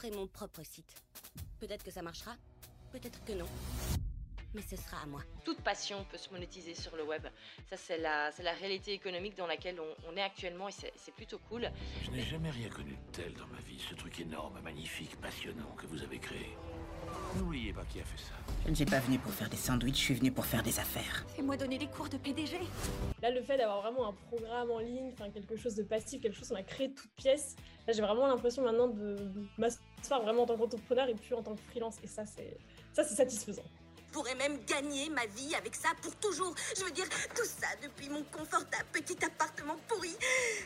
ferai mon propre site. Peut-être que ça marchera, peut-être que non. Mais ce sera à moi. Toute passion peut se monétiser sur le web. Ça, c'est la, c'est la réalité économique dans laquelle on, on est actuellement et c'est, c'est plutôt cool. Je n'ai jamais rien connu de tel dans ma vie, ce truc énorme, magnifique, passionnant que vous avez créé. N'oubliez pas qui a fait ça. Je ne suis pas venu pour faire des sandwichs, je suis venu pour faire des affaires. Fais-moi donner des cours de PDG. Là, le fait d'avoir vraiment un programme en ligne, enfin quelque chose de passif, quelque chose qu'on a créé de toutes pièces, là j'ai vraiment l'impression maintenant de m'asseoir vraiment en tant qu'entrepreneur et plus en tant que freelance. Et ça, c'est ça, c'est satisfaisant. Je pourrais même gagner ma vie avec ça pour toujours. Je veux dire, tout ça depuis mon confortable petit appartement pourri.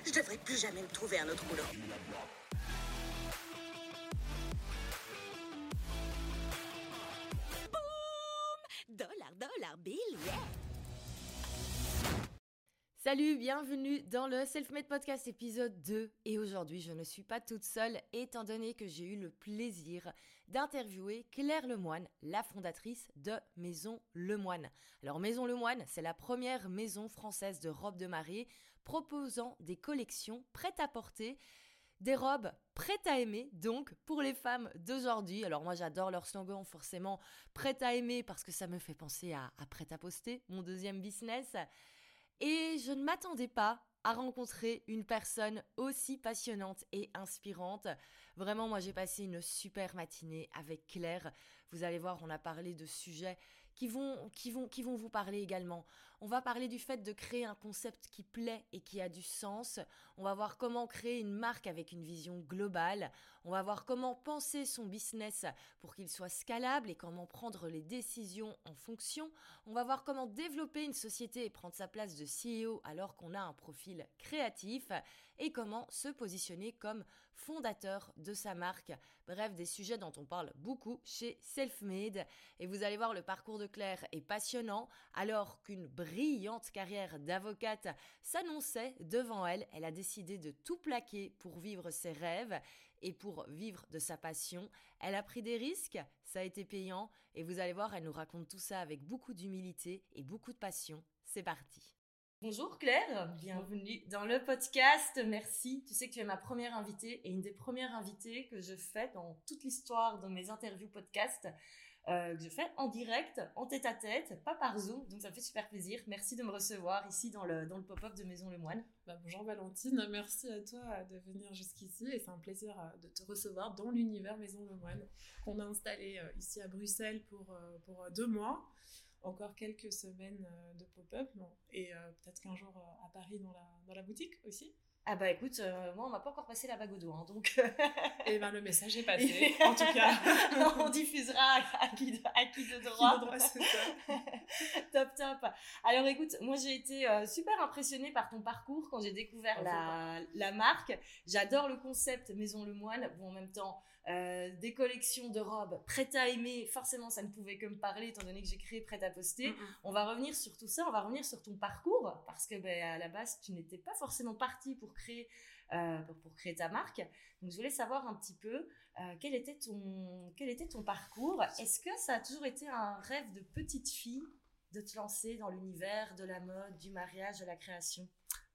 Je devrais plus jamais me trouver un autre boulot. Boum Dollar, dollar, bill, yeah Salut, bienvenue dans le Selfmade Podcast épisode 2. Et aujourd'hui, je ne suis pas toute seule, étant donné que j'ai eu le plaisir d'interviewer Claire Lemoine, la fondatrice de Maison Lemoine. Alors, Maison Lemoine, c'est la première maison française de robes de mariée proposant des collections prêtes à porter des robes prêtes à aimer, donc pour les femmes d'aujourd'hui. Alors moi j'adore leur slogan forcément prêtes à aimer parce que ça me fait penser à, à prêt à poster, mon deuxième business. Et je ne m'attendais pas à rencontrer une personne aussi passionnante et inspirante. Vraiment, moi j'ai passé une super matinée avec Claire. Vous allez voir, on a parlé de sujets qui vont, qui vont, qui vont vous parler également. On va parler du fait de créer un concept qui plaît et qui a du sens. On va voir comment créer une marque avec une vision globale. On va voir comment penser son business pour qu'il soit scalable et comment prendre les décisions en fonction. On va voir comment développer une société et prendre sa place de CEO alors qu'on a un profil créatif et comment se positionner comme fondateur de sa marque. Bref, des sujets dont on parle beaucoup chez Selfmade. Et vous allez voir, le parcours de Claire est passionnant alors qu'une brillante carrière d'avocate s'annonçait devant elle. Elle a décidé de tout plaquer pour vivre ses rêves et pour vivre de sa passion. Elle a pris des risques, ça a été payant et vous allez voir, elle nous raconte tout ça avec beaucoup d'humilité et beaucoup de passion. C'est parti. Bonjour Claire, bienvenue dans le podcast. Merci. Tu sais que tu es ma première invitée et une des premières invitées que je fais dans toute l'histoire de mes interviews podcast. Euh, que je fais en direct, en tête à tête, pas par Zoom, donc ça me fait super plaisir. Merci de me recevoir ici dans le, dans le pop-up de Maison Le Moine. Bah, bonjour Valentine, merci à toi de venir jusqu'ici et c'est un plaisir euh, de te recevoir dans l'univers Maison Le Moine qu'on a installé euh, ici à Bruxelles pour, pour deux mois. Encore quelques semaines de pop-up et peut-être qu'un jour à Paris dans la, dans la boutique aussi. Ah bah écoute, euh, moi on m'a pas encore passé la bague au doigt, hein, donc... Et ben le message est passé, en tout cas. on diffusera à qui de, à qui de droit. droit c'est ça. top, top. Alors écoute, moi j'ai été euh, super impressionnée par ton parcours quand j'ai découvert la, la marque. J'adore le concept Maison Le Moine. Bon, en même temps, euh, des collections de robes prêtes à aimer, forcément ça ne pouvait que me parler étant donné que j'ai créé Prêt à poster. Mm, mm. On va revenir sur tout ça, on va revenir sur ton parcours parce que ben, à la base tu n'étais pas forcément parti pour créer euh, pour créer ta marque. Donc je voulais savoir un petit peu euh, quel était ton quel était ton parcours? Est-ce que ça a toujours été un rêve de petite fille de te lancer dans l'univers de la mode, du mariage, de la création?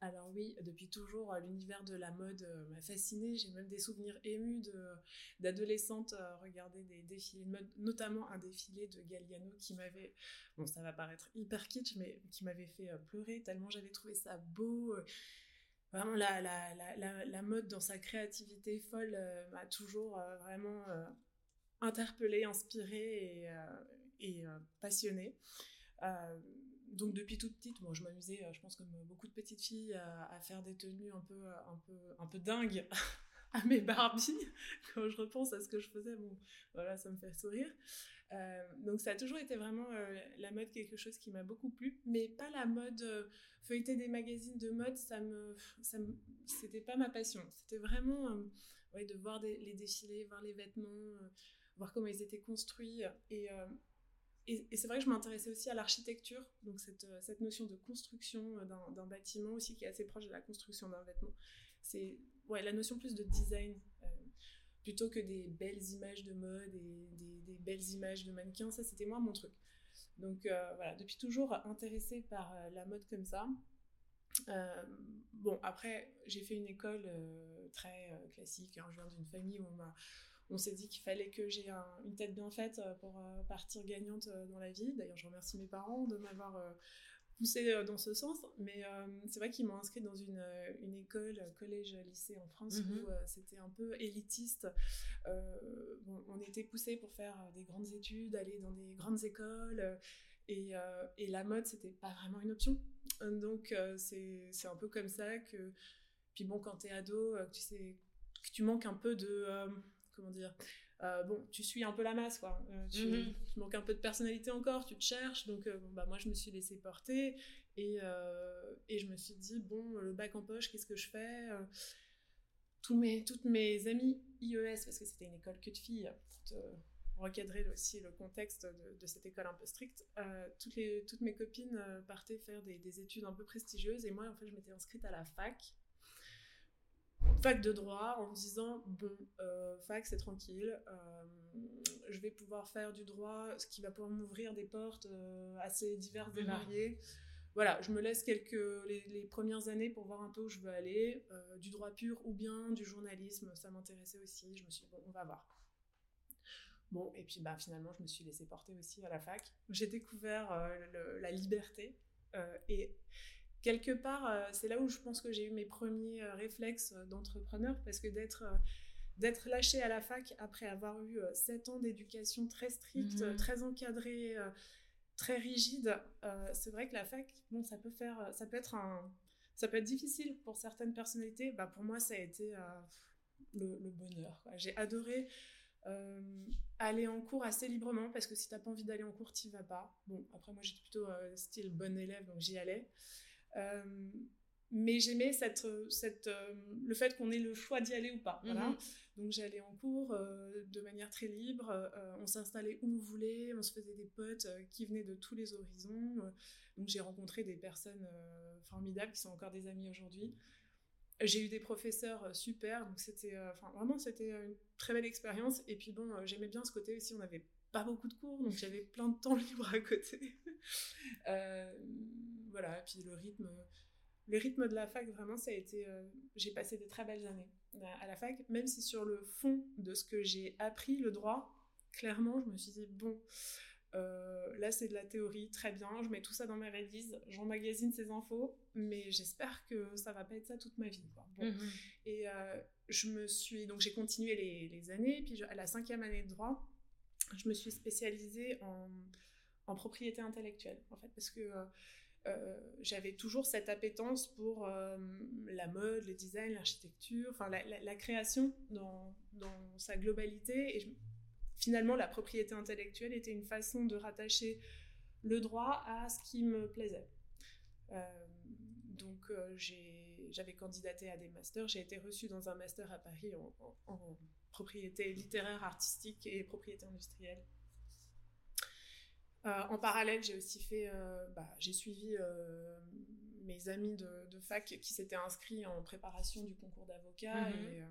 Alors oui, depuis toujours, euh, l'univers de la mode euh, m'a fascinée. J'ai même des souvenirs émus de, d'adolescente euh, regarder des défilés de mode, notamment un défilé de Galliano qui m'avait, bon ça va paraître hyper kitsch, mais qui m'avait fait pleurer tellement j'avais trouvé ça beau. Vraiment, la, mode dans sa créativité folle m'a toujours vraiment interpellée, inspirée et passionnée donc depuis toute petite, moi je m'amusais, euh, je pense comme beaucoup de petites filles, à, faire des tenues un peu, un peu, un peu dingues à mes Barbie. Quand je repense à ce que je faisais, bon, voilà, ça me fait sourire. Euh, donc ça a toujours été vraiment euh, la mode quelque chose qui m'a beaucoup plu, mais pas la mode feuilleter des magazines de mode, ça me, ça c'était pas ma passion. C'était vraiment ouais, de voir les défilés, voir les vêtements, voir comment ils étaient construits et, c'est vrai que je m'intéressais aussi à l'architecture, donc cette, euh, cette, notion de construction euh, d'un bâtiment aussi qui est assez proche de la construction d'un vêtement. C'est ouais, la notion plus de design, euh, plutôt que des belles images de mode et des, belles images de mannequins, ça c'était moi mon truc. Donc voilà, depuis toujours intéressée par la mode comme ça. bon, après, j'ai fait une école très classique, hein, je viens d'une famille où on m'a on s'est dit qu'il fallait que j'ai une tête bien faite pour partir gagnante dans la vie. D'ailleurs, je remercie mes parents de m'avoir poussé dans ce sens. Mais c'est vrai qu'ils m'ont inscrit dans une, une école, collège, lycée en France, où mhm. c'était un peu élitiste. on était poussé pour faire des grandes études, aller dans des grandes écoles. Et, et, la mode, c'était pas vraiment une option. Donc, c'est un peu comme ça que. Puis bon, quand t'es ado, tu sais que tu manques un peu de comment dire euh, bon, tu suis un peu la masse, quoi. Euh, mhm. tu, manques un peu de personnalité encore, tu te cherches. Donc, euh, bah, moi, je me suis laissée porter et, et je me suis dit, bon, le bac en poche, qu'est-ce que je fais Tous mes, Toutes mes amies IES, parce que c'était une école que de filles, pour recadrer aussi le contexte de, cette école un peu stricte, toutes, les, toutes mes copines partaient faire des, des, études un peu prestigieuses et moi, en fait, je m'étais inscrite à la fac fac de droit en me disant bon euh, fac c'est tranquille euh, je vais pouvoir faire du droit ce qui va pouvoir m'ouvrir des portes euh, assez diverses et variées. Voilà je me laisse quelques les, premières années pour voir un peu où je veux aller. Du droit pur ou bien du journalisme ça m'intéressait aussi. Je me suis dit bon on va voir. Bon et puis bah finalement je me suis laissée porter aussi à la fac. J'ai découvert la liberté et quelque part, euh, c'est là où je pense que j'ai eu mes premiers euh, réflexes euh, d'entrepreneur, parce que d'être d'être lâché à la fac après avoir eu sept ans d'éducation très stricte, mhm. très encadrée, très rigide, c'est vrai que la fac, bon, ça peut faire, ça peut être un, ça peut être difficile pour certaines personnalités. Bah, pour moi, ça a été le, bonheur. J'ai adoré aller en cours assez librement parce que si t'as pas envie d'aller en cours, t'y vas pas. Bon, après moi j'étais plutôt style bon élève donc j'y allais. Euh, mais j'aimais cette, cette, euh, le fait qu'on ait le choix d'y aller ou pas. Voilà. Mhm. Donc j'allais en cours euh, de manière très libre, on s'installait où on voulait, on se faisait des potes qui venaient de tous les horizons. donc j'ai rencontré des personnes formidables qui sont encore des amis aujourd'hui. J'ai eu des professeurs super, donc c'était enfin vraiment c'était une très belle expérience. Et puis bon, j'aimais bien ce côté aussi, on n'avait pas beaucoup de cours, donc j'avais plein de temps libre à côté. Voilà, et puis le rythme, le rythme de la fac, vraiment, ça a été. Euh, j'ai passé de très belles années à la fac, même si sur le fond de ce que j'ai appris, le droit, clairement, je me suis dit, bon, euh, là c'est de la théorie, très bien, je mets tout ça dans mes révises, j'emmagasine ces infos, mais j'espère que ça va pas être ça toute ma vie. Mhm. Et euh, je me suis. Donc j'ai continué les, années, puis à la cinquième année de droit, je me suis spécialisée en, en propriété intellectuelle, en fait, parce que euh, j'avais toujours cette appétence pour euh, la mode, le design, l'architecture, enfin la, création dans, dans, sa globalité. Et finalement, la propriété intellectuelle était une façon de rattacher le droit à ce qui me plaisait. Euh, donc j'avais candidaté à des masters, j'ai été reçue dans un master à Paris en propriété littéraire, artistique et propriété industrielle. Euh, en parallèle, j'ai aussi fait, euh, bah, j'ai suivi euh, mes amis de, fac qui s'étaient inscrits en préparation du concours d'avocat mhm.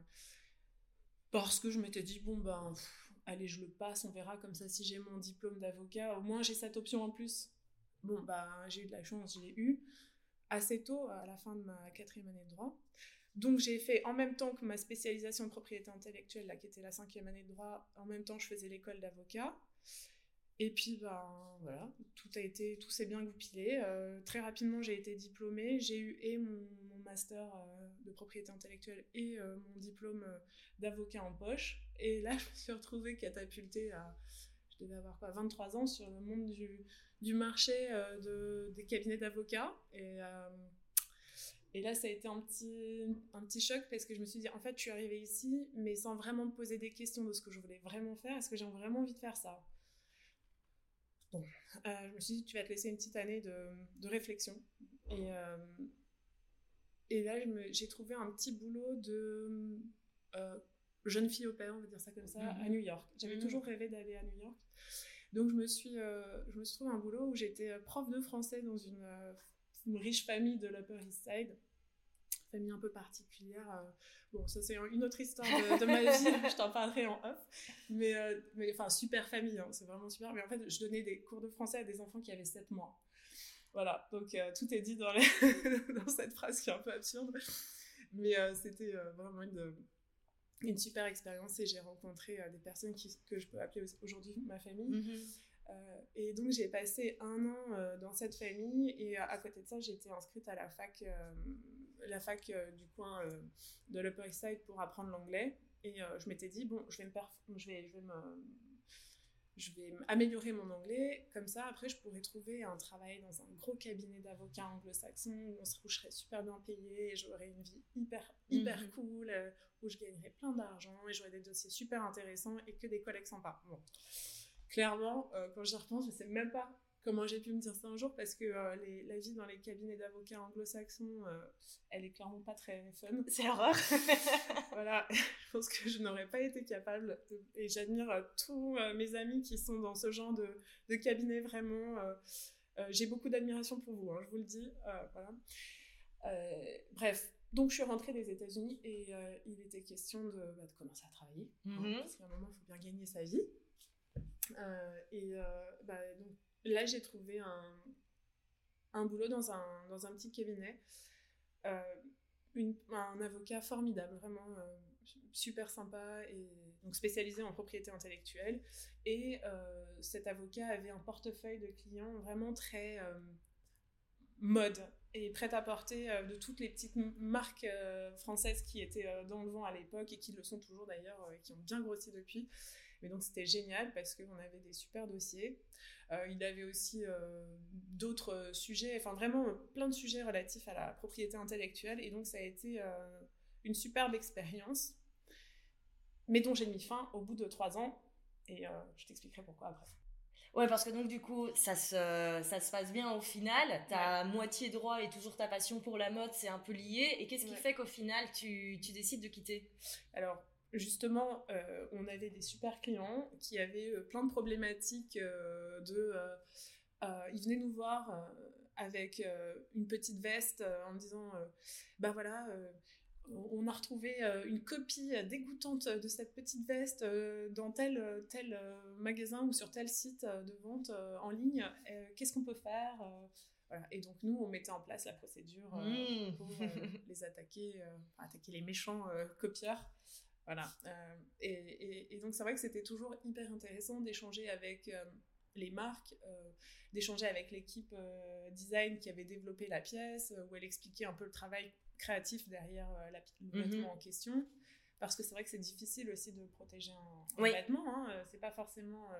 parce que je m'étais dit bon ben allez je le passe, on verra comme ça si j'ai mon diplôme d'avocat, au moins j'ai cette option en plus. Bon ben j'ai eu de la chance, je l'ai eu assez tôt à la fin de ma quatrième année de droit. Donc j'ai fait en même temps que ma spécialisation en propriété intellectuelle, là, qui était la cinquième année de droit, en même temps je faisais l'école d'avocat. Et puis, ben voilà, tout a été, tout s'est bien goupillé. Euh, très rapidement, j'ai été diplômée. J'ai eu et mon, master euh, de propriété intellectuelle et euh, mon diplôme d'avocat en poche. Et là, je me suis retrouvée catapultée à, je devais avoir quoi, 23 ans sur le monde du, du marché de, des cabinets d'avocats. Et, et là, ça a été un petit, un petit choc parce que je me suis dit, en fait, je suis arrivée ici, mais sans vraiment me poser des questions de ce que je voulais vraiment faire. Est-ce que j'ai vraiment envie de faire ça? Bon, euh, je me suis dit, tu vas te laisser une petite année de, de réflexion. Et, euh, et là, j'ai trouvé un petit boulot de euh, jeune fille au père, on va dire ça comme ça, à mhm. New York. J'avais mhm. toujours rêvé d'aller à New York. Donc, je me suis, je me suis trouvé un boulot où j'étais prof de français dans une, une riche famille de l'Upper East Side famille un peu particulière. Euh, bon, ça c'est une autre histoire de, ma vie, je t'en parlerai en off. Mais, euh, mais enfin, super famille, hein, c'est vraiment super. Mais en fait, je donnais des cours de français à des enfants qui avaient 7 mois. Voilà, donc euh, tout est dit dans, dans, cette phrase qui est un peu absurde. Mais c'était vraiment une, une super expérience et j'ai rencontré des personnes qui, que je peux appeler aujourd'hui ma famille. Mhm. et donc j'ai passé un an dans cette famille et à côté de ça j'ai été inscrite à la fac, la fac du coin de l'Upper East Side pour apprendre l'anglais. Et je m'étais dit, bon, je vais, me je vais, je vais me je vais améliorer mon anglais, comme ça après je pourrais trouver un travail dans un gros cabinet d'avocats anglo-saxons où, je serais super bien payée et j'aurais une vie hyper, hyper mhm. cool, euh, où je gagnerais plein d'argent et j'aurais des dossiers super intéressants et que des collègues sympas. Bon. Clairement, euh, quand j'y repense, je sais même pas comment j'ai pu me dire ça un jour parce que euh, la vie dans les cabinets d'avocats anglo-saxons, euh, elle est clairement pas très fun. C'est l'horreur. voilà, je pense que je n'aurais pas été capable et j'admire euh, tous mes amis qui sont dans ce genre de, de cabinet vraiment. j'ai beaucoup d'admiration pour vous, hein, je vous le dis. voilà. bref, donc je suis rentrée des États-Unis et il était question de, bah, de commencer à travailler hein, mm-hmm. parce qu'à un moment il faut bien gagner sa vie. et bah, donc là, j'ai trouvé un, un, boulot dans un, dans un petit cabinet. Euh, un avocat formidable, vraiment euh, super sympa et donc spécialisé en propriété intellectuelle. Et euh, cet avocat avait un portefeuille de clients vraiment très mode et prêt à porter de toutes les petites marques françaises qui étaient dans le vent à l'époque et qui le sont toujours d'ailleurs et qui ont bien grossi depuis. Mais donc c'était génial parce qu'on avait des super dossiers. Euh, il avait aussi euh, d'autres sujets, enfin vraiment plein de sujets relatifs à la propriété intellectuelle. Et donc ça a été euh, une superbe expérience, mais dont j'ai mis fin au bout de trois ans. Et je t'expliquerai pourquoi après. Ouais, parce que donc du coup, ça se, ça se passe bien au final. Ta moitié droit et toujours ta passion pour la mode, c'est un peu lié. Et qu'est-ce qui fait qu'au final, tu, tu, décides de quitter? Alors, justement, euh, on avait des super clients qui avaient euh, plein de problématiques euh, de... ils venaient nous voir avec une petite veste en disant, bah voilà, on a retrouvé une copie dégoûtante de cette petite veste dans tel, tel magasin ou sur tel site de vente en ligne. Qu'est-ce qu'on peut faire Et donc nous, on mettait en place la procédure mmh. pour les attaquer, attaquer les méchants copieurs. Voilà. Euh, et, donc, c'est vrai que c'était toujours hyper intéressant d'échanger avec euh, les marques, euh, d'échanger avec l'équipe design qui avait développé la pièce, où elle expliquait un peu le travail créatif derrière la, le mhm. vêtement en question. Parce que c'est vrai que c'est difficile aussi de protéger un, vêtement. Hein, c'est pas forcément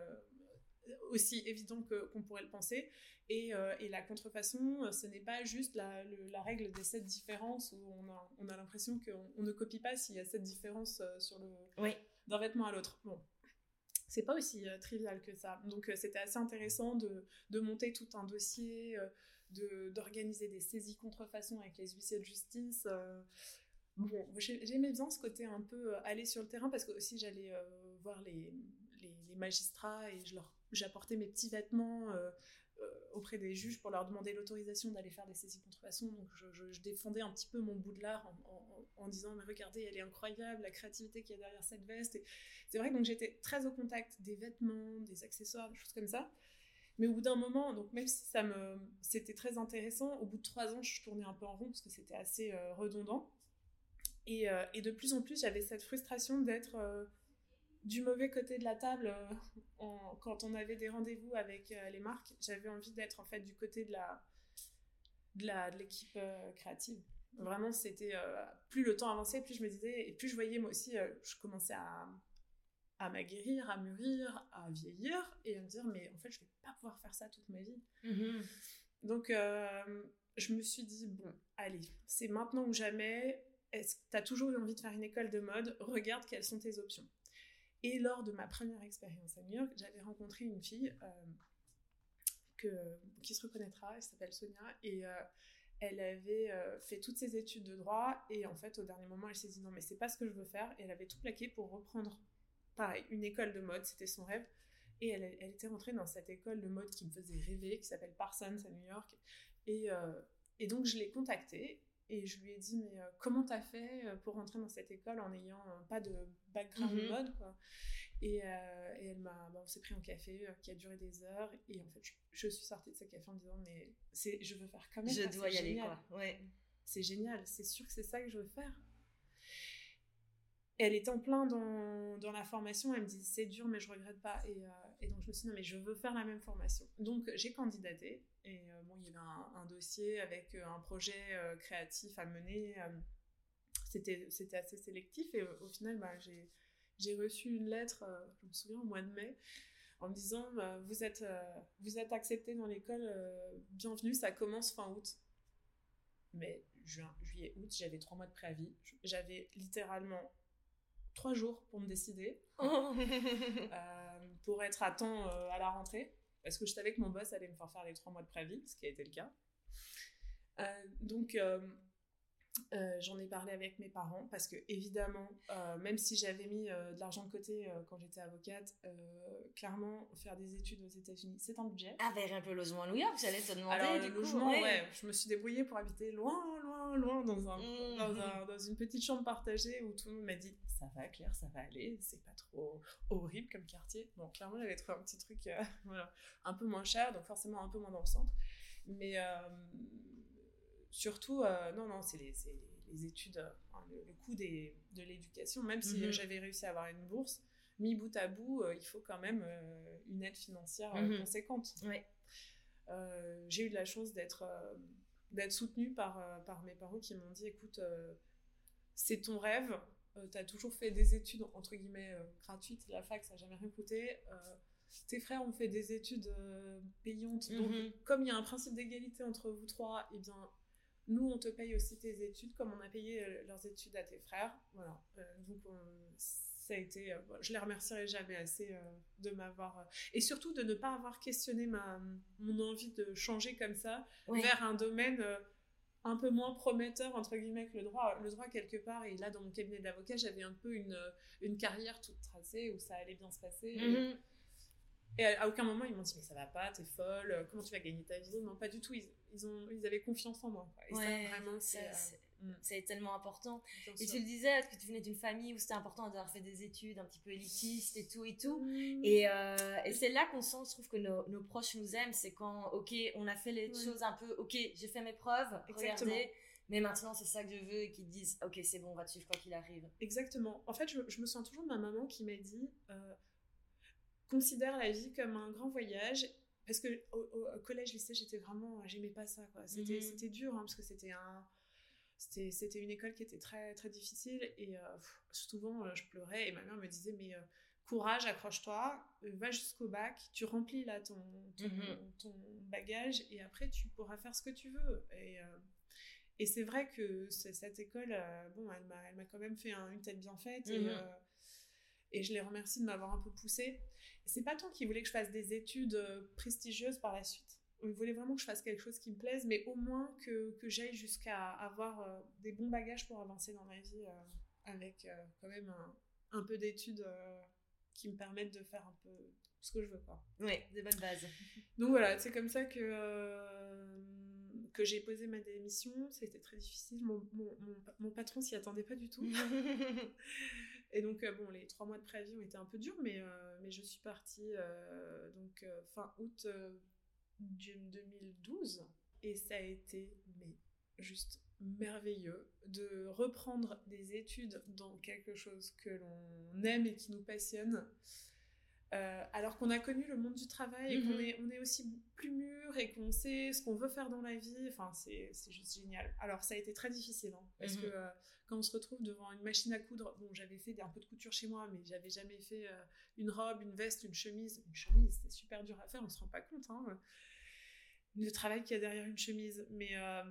aussi évident qu'on pourrait le penser. Et, euh, et la contrefaçon, ce n'est pas juste la, la, règle des sept différences où on a, on a l'impression qu'on ne copie pas s'il y a sept différences euh, sur le oui. d'un vêtement à l'autre. Bon, c'est pas aussi euh, trivial que ça. Donc c'était assez intéressant de, de, monter tout un dossier, de d'organiser des saisies contrefaçon avec les huissiers de justice. Bon, j'aimais bien ce côté un peu aller sur le terrain parce que aussi j'allais voir les, les, magistrats et je leur j'apportais mes petits vêtements euh, euh, auprès des juges pour leur demander l'autorisation d'aller faire des saisies contrefaçon. Donc je, défendais un petit peu mon bout de l'art en, disant mais regardez elle est incroyable la créativité qu'il y a derrière cette veste. C'est vrai donc j'étais très au contact des vêtements, des accessoires, des choses comme ça. Mais au bout d'un moment, donc même si ça me c'était très intéressant, au bout de trois ans je tournais un peu en rond parce que c'était assez euh, redondant. Et, et, de plus en plus j'avais cette frustration d'être du mauvais côté de la table, euh, quand on avait des rendez-vous avec euh, les marques, j'avais envie d'être en fait du côté de la de la de l'équipe euh, créative. Vraiment, c'était plus le temps avançait, plus je me disais et plus je voyais moi aussi, je commençais à à m'aguerrir, à mûrir, à vieillir et à me dire mais en fait je vais pas pouvoir faire ça toute ma vie. Mm-hmm. Donc je me suis dit bon allez c'est maintenant ou jamais. Est-ce que tu as toujours eu envie de faire une école de mode? Regarde quelles sont tes options. Et lors de ma première expérience à New York, j'avais rencontré une fille euh, que, qui se reconnaîtra, elle s'appelle Sonia, et euh, elle avait euh, fait toutes ses études de droit, et en fait, au dernier moment, elle s'est dit non, mais c'est pas ce que je veux faire, et elle avait tout plaqué pour reprendre, pareil, une école de mode, c'était son rêve, et elle, était rentrée dans cette école de mode qui me faisait rêver, qui s'appelle Parsons à New York, et donc je l'ai contactée, et je lui ai dit, mais euh, comment t'as fait euh, pour rentrer dans cette école en n'ayant euh, pas de background mhm. mode, quoi? Et, et, elle m'a, on s'est pris un café qui a duré des heures. Et en fait, je, suis sortie de ce café en disant, mais c'est, je veux faire quand même. Je dois y aller, quoi. Ouais. C'est génial. C'est sûr que c'est ça que je veux faire. elle était en plein dans, dans la formation. Elle me dit c'est dur, mais je regrette pas. Et, euh, et, donc je me suis dit non, mais je veux faire la même formation. Donc j'ai candidaté. Et euh, bon, il y avait un, dossier avec euh, un projet créatif à mener. c'était c'était assez sélectif. Et au final, bah, j'ai j'ai reçu une lettre, je me souviens, au mois de mai, en me disant vous êtes vous êtes accepté dans l'école, bienvenue, ça commence fin août. Mais juin, juillet, août, j'avais trois mois de préavis. J'avais littéralement trois jours pour me décider, oh. euh, pour être à temps euh, à la rentrée, parce que je savais que mon boss allait me faire faire les trois mois de préavis, ce qui a été le cas. Euh, donc, euh, j'en ai parlé avec mes parents parce que évidemment, euh, même si j'avais mis euh, de l'argent de côté quand j'étais avocate, clairement faire des études aux États-Unis, c'est un budget. Avec un peu le logement à New York, j'allais te demander. Alors le logement, ouais. je me suis débrouillée pour habiter loin, loin, loin dans un, mmh. dans, un, dans, une petite chambre partagée où tout le monde m'a dit ça va Claire, ça va aller, c'est pas trop horrible comme quartier. Bon, clairement, j'avais trouvé un petit truc, voilà, un peu moins cher, donc forcément un peu moins dans le centre, mais surtout, euh, non, non, c'est les, les, études, le, coût des, de l'éducation. Même si mhm. j'avais réussi à avoir une bourse, mis bout à bout, euh, il faut quand même euh, une aide financière mhm. conséquente. j'ai eu de la chance d'être d'être soutenue par, par mes parents qui m'ont dit écoute, c'est ton rêve, tu as toujours fait des études entre guillemets gratuites, la fac ça n'a jamais rien coûté. tes frères ont fait des études payantes, donc mhm. comme il y a un principe d'égalité entre vous trois, eh bien nous, on te paye aussi tes études, comme on a payé euh, leurs études à tes frères. Voilà. Euh, donc, ça a été. Euh, je les remercierai jamais assez de m'avoir. et surtout de ne pas avoir questionné ma, mon envie de changer comme ça vers un domaine un peu moins prometteur, entre guillemets, que le droit. Le droit, quelque part, et là, dans mon cabinet d'avocat, j'avais un peu une, une carrière toute tracée où ça allait bien se passer. Mm-hmm. Et à, aucun moment, ils m'ont dit, mais ça va pas, t'es folle, euh, comment tu vas gagner ta vie? Non, pas du tout. Ils, ils, ont, ils avaient confiance en moi. Et ça, vraiment, c'est. C'est euh, mm. tellement important. et tu le disais, que tu venais d'une famille où c'était important d'avoir fait des études un petit peu élitistes et tout et tout. Et, euh, et c'est là qu'on sent, je trouve, que nos, nos, proches nous aiment. C'est quand, ok, on a fait les choses un peu, ok, j'ai fait mes preuves, Exactement. regardez. Mais maintenant, c'est ça que je veux et qu'ils disent, ok, c'est bon, on va te suivre quoi qu'il arrive. Exactement. En fait, je, je, me sens toujours de ma maman qui m'a dit, considère la vie comme un grand voyage parce que au, collège lycée j'étais vraiment j'aimais pas ça quoi c'était mhm. c'était dur hein, parce que c'était un c'était c'était une école qui était très très difficile et euh, souvent euh, je pleurais et ma mère me disait mais euh, courage accroche-toi va jusqu'au bac tu remplis là ton mhm. ton, bagage et après tu pourras faire ce que tu veux et et c'est vrai que cette école bon elle m'a elle m'a quand même fait une tête bien faite et mhm. Et je les remercie de m'avoir un peu poussée c'est pas tant qu'ils voulaient que je fasse des études euh, prestigieuses par la suite. Ils voulaient vraiment que je fasse quelque chose qui me plaise, mais au moins que, que j'aille jusqu'à avoir euh, des bons bagages pour avancer dans ma vie euh, avec quand même un, peu d'études qui me permettent de faire un peu ce que je veux. Quoi. Oui, des bonnes bases. Donc voilà, c'est comme ça que, que j'ai posé ma démission. C'était très difficile. Mon, mon, mon patron s'y attendait pas du tout. Et donc, euh, bon, les trois mois de préavis ont été un peu durs, mais, euh, je suis partie euh, donc, fin août 2012. Et ça a été juste merveilleux de reprendre des études dans quelque chose que l'on aime et qui nous passionne. Alors qu'on a connu le monde du travail et qu'on mhm. est, on est aussi plus mûr et qu'on sait ce qu'on veut faire dans la vie, enfin c'est juste génial. Alors ça a été très difficile hein, parce mhm. que quand on se retrouve devant une machine à coudre, bon, j'avais fait un peu de couture chez moi, mais j'avais jamais fait euh, une robe, une veste, une chemise. Une chemise, c'est super dur à faire, on se rend pas compte, hein, le travail qu'il y a derrière une chemise. Mais euh,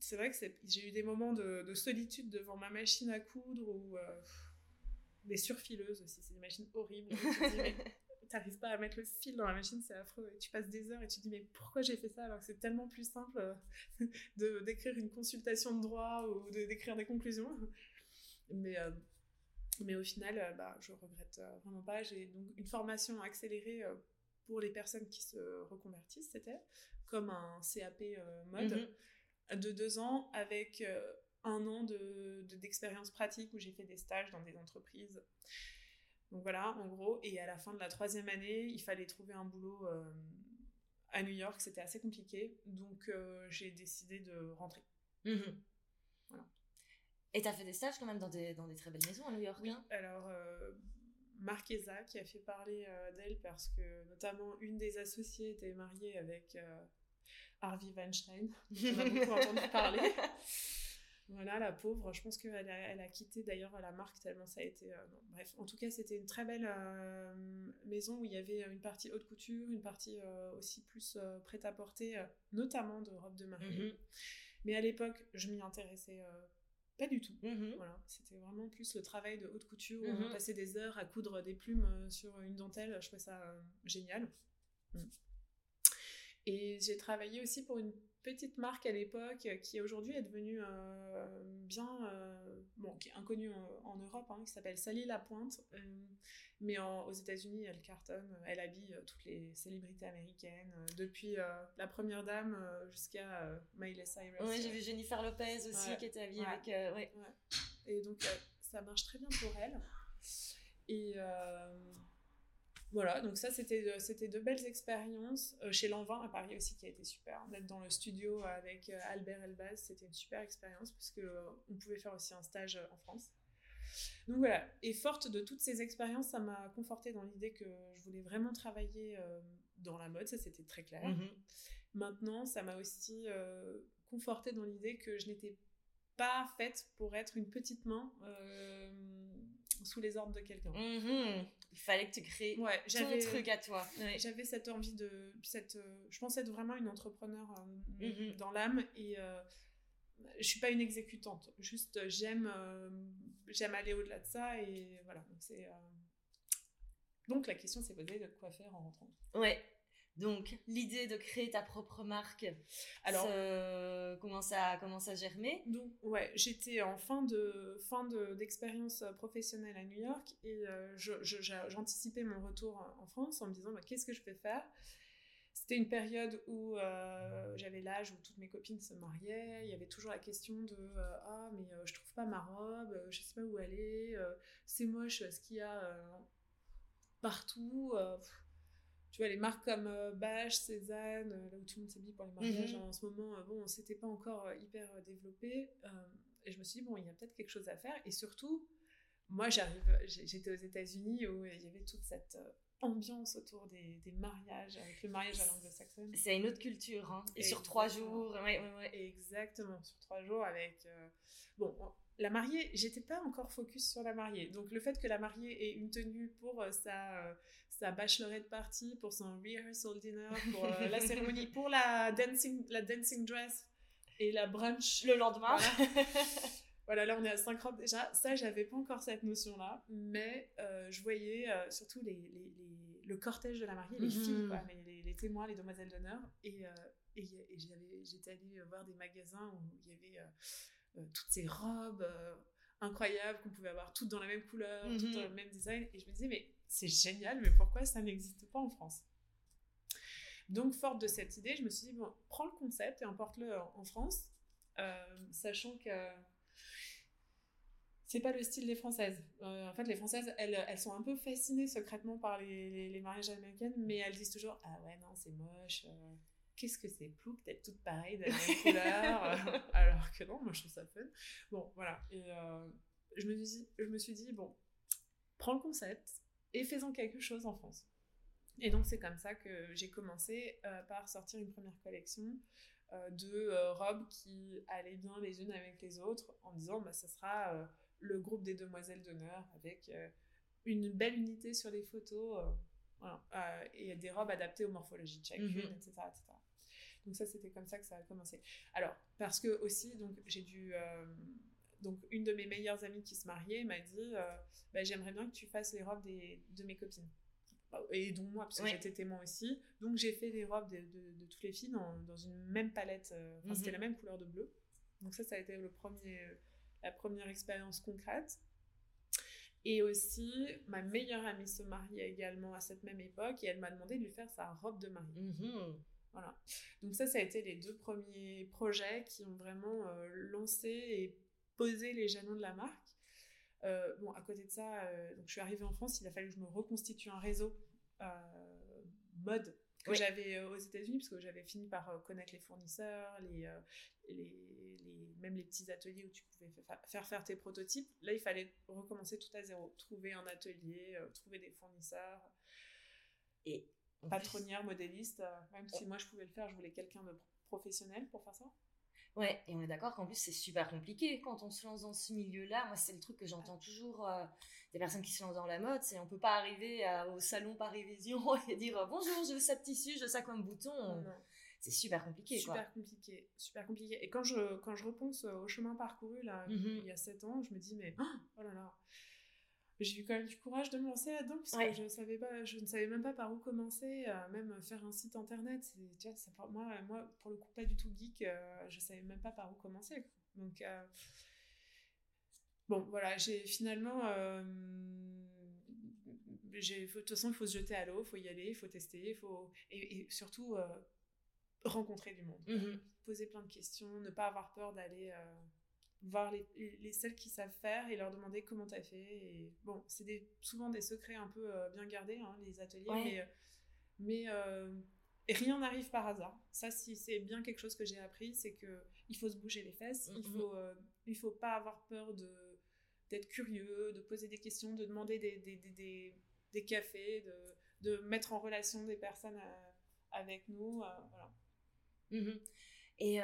c'est vrai que j'ai eu des moments de, solitude devant ma machine à coudre ou euh, des surfileuses aussi, c'est des machines horribles. t'arrives pas à mettre le fil dans la machine, c'est affreux. Et tu passes des heures et tu te dis, mais pourquoi j'ai fait ça alors que c'est tellement plus simple euh, de d'écrire une consultation de droit ou de d'écrire des conclusions. Mais, euh, mais au final, euh, bah, je regrette vraiment pas. J'ai donc une formation accélérée pour les personnes qui se reconvertissent, c'était comme un CAP mode mhm. de deux ans avec un an de d'expérience pratique où j'ai fait des stages dans des entreprises. Donc voilà, en gros. Et à la fin de la troisième année, il fallait trouver un boulot euh, à New York. C'était assez compliqué. Donc euh, j'ai décidé de rentrer. Mhm. Voilà. Et tu as fait des stages quand même dans des, dans des très belles maisons à New York. Oui, hein? alors euh, Marquesa qui a fait parler d'elle parce que notamment une des associées était mariée avec Harvey Weinstein. On a beaucoup entendu parler. Voilà, la pauvre. Je pense qu'elle a, elle a quitté d'ailleurs la marque tellement ça a été. euh, non, bref, en tout cas, c'était une très belle euh, maison où il y avait une partie haute couture, une partie euh, aussi plus prêt-à-porter, notamment de robes de mariée. Mhm. Mais à l'époque, je m'y intéressais pas du tout. Mhm. Voilà, c'était vraiment plus le travail de haute couture, où on passait des heures à coudre des plumes sur une dentelle. Je trouvais ça génial. Mm. Et j'ai travaillé aussi pour une petite marque à l'époque euh, qui aujourd'hui est devenue euh, bien, euh, bon, qui est inconnue en, en Europe, hein, qui s'appelle Sally Lapointe. Euh, mais en- aux États-Unis, elle cartonne, elle habille toutes les célébrités américaines, depuis la première dame jusqu'à Miley Cyrus. Ouais, j'ai vu Jennifer Lopez aussi Ouais. qui était habillée Ouais. avec. ouais. Et donc, ça marche très bien pour elle. Et voilà, donc ça, c'était de, c'était de belles expériences. Euh, chez Lanvin, à Paris aussi, qui a été super. D'être dans le studio avec euh, Albert Elbaz, c'était une super expérience, puisque euh, on pouvait faire aussi un stage euh, en France. Donc voilà, et forte de toutes ces expériences, ça m'a confortée dans l'idée que je voulais vraiment travailler euh, dans la mode, ça c'était très clair. Mhm. Maintenant, ça m'a aussi euh, confortée dans l'idée que je n'étais pas faite pour être une petite main euh, sous les ordres de quelqu'un. Mhm. Il fallait que tu crées Ouais, ton truc à toi. Ouais. j'avais cette envie de cette euh, je pensais être vraiment une entrepreneur euh, Mhm. dans l'âme et euh, je suis pas une exécutante juste euh, j'aime j'aime aller au-delà de ça et voilà donc c'est donc la question s'est posée de quoi faire en rentrant Ouais. Donc, l'idée de créer ta propre marque alors se- commence, à, commence à germer. Donc, ouais, j'étais en fin de fin de- d'expérience professionnelle à New York et euh, j'anticipais mon retour en France en me disant bah, qu'est-ce que je peux faire? C'était une période où euh, j'avais l'âge où toutes mes copines se mariaient. Il y avait toujours la question de euh, ah mais euh, je trouve pas ma robe, euh, je sais pas où elle est, euh, c'est moche ce qu'il y a euh, partout. euh, pff. Tu vois les marques comme euh, Bache, Cézanne, euh, là où tout le monde s'habille pour les mariages Mhm. en ce moment, euh, bon c'était pas encore euh, hyper euh, développé. et je me suis dit bon il y a peut-être quelque chose à faire et surtout moi j'arrive, j'étais aux États-Unis où il y avait toute cette ambiance autour des, des mariages avec le mariage à l'anglo-saxonne. C'est une autre culture. Hein. Et sur trois jours. Ouais, ouais, ouais. Exactement, sur trois jours avec... euh, Bon, la mariée, j'étais pas encore focus sur la mariée. Donc le fait que la mariée ait une tenue pour euh, sa, euh, sa bachelorette party, pour son rehearsal dinner, pour euh, la cérémonie, pour la dancing, la dancing dress et la brunch. Le lendemain. Voilà. Voilà, là on est à 50 déjà. Ça, j'avais pas encore cette notion-là, mais euh, je voyais euh, surtout les, les- les- le cortège de la mariée, les Mhm. filles, quoi, les, témoins, les demoiselles d'honneur. Et, et, et j'étais allée voir des magasins où il y avait toutes ces robes incroyables qu'on pouvait avoir toutes dans la même couleur, toutes Mhm. dans le même design. Et je me disais, mais c'est génial, mais pourquoi ça n'existe pas en France? Donc, forte de cette idée, je me suis dit, bon, prends le concept et emporte-le en, en France, euh, sachant que c'est pas le style des Françaises. Euh, en fait, les Françaises, elles, elles sont un peu fascinées secrètement par les, les, les mariages américains, mais elles disent toujours Ah ouais, non, c'est moche. euh, Qu'est-ce que c'est plouc d'être toutes pareilles, de la même couleur. euh, alors que non, moi je trouve ça fun. Bon, voilà. Et euh, je, me suis, je me suis dit Bon, prends le concept et fais-en quelque chose en France. Et donc, c'est comme ça que j'ai commencé euh, par sortir une première collection euh, de robes qui allaient bien les unes avec les autres en disant bah, ça sera le groupe des demoiselles d'honneur avec une belle unité sur les photos voilà, euh, et des robes adaptées aux morphologies de chacune, Mhm. etc., etc. Donc ça c'était comme ça que ça a commencé. Alors parce que aussi donc j'ai dû euh, donc une de mes meilleures amies qui se mariait m'a dit euh, bah, j'aimerais bien que tu fasses les robes des, de mes copines et dont moi, parce que Ouais. j'étais témoin aussi. Donc j'ai fait des robes de, de- de toutes les filles dans, dans une même palette, euh, enfin Mhm. c'était la même couleur de bleu. Donc ça, ça a été le premier, la première expérience concrète. Et aussi, ma meilleure amie se mariait également à cette même époque et elle m'a demandé de lui faire sa robe de mariée. Mhm. Voilà. Donc ça, ça a été les deux premiers projets qui ont vraiment euh, lancé et posé les jalons de la marque. Euh, bon, à côté de ça, euh, donc je suis arrivée en France, il a fallu que je me reconstitue un réseau mode que j'avais aux États-Unis, parce que j'avais fini par connaître les fournisseurs, les, les, les, même les petits ateliers où tu pouvais faire faire tes prototypes. Là, il fallait recommencer tout à zéro, trouver un atelier, trouver des fournisseurs. Et patronnière, modéliste, même si moi je pouvais le faire, je voulais quelqu'un de professionnel pour faire ça. Ouais, et on est d'accord qu'en plus c'est super compliqué quand on se lance dans ce milieu-là. Moi, c'est le truc que j'entends toujours euh, des personnes qui se lancent dans la mode, c'est on peut pas arriver au salon Paris Vision et dire euh, bonjour, je veux ça tissu, je veux ça comme bouton. C'est super compliqué. Super compliqué, super compliqué. Et quand je quand je repense au chemin parcouru là, mmh il y a 7 ans, je me dis mais oh là là, j'ai eu quand même du courage de me lancer là-dedans parce que je savais pas je ne savais même pas par où commencer euh, même faire un site internet. Tu vois ça, moi moi pour le coup pas du tout geek euh, je savais même pas par où commencer donc euh, bon voilà j'ai finalement j'ai de toute façon il faut se jeter à l'eau il faut y aller il faut tester il faut et, surtout rencontrer du monde. Mmh poser plein de questions ne pas avoir peur d'aller voir les, les, celles qui savent faire et leur demander comment t'as fait. Et bon, c'est des, souvent des secrets un peu euh, bien gardés, hein, les ateliers, mais, euh, mais euh, rien n'arrive par hasard. Ça, si c'est bien quelque chose que j'ai appris, c'est que il faut se bouger les fesses, il faut, il faut pas avoir peur de d'être curieux, de poser des questions, de demander des, des, des, des, cafés, de, de, mettre en relation des personnes avec nous, voilà. Mm-hmm. Et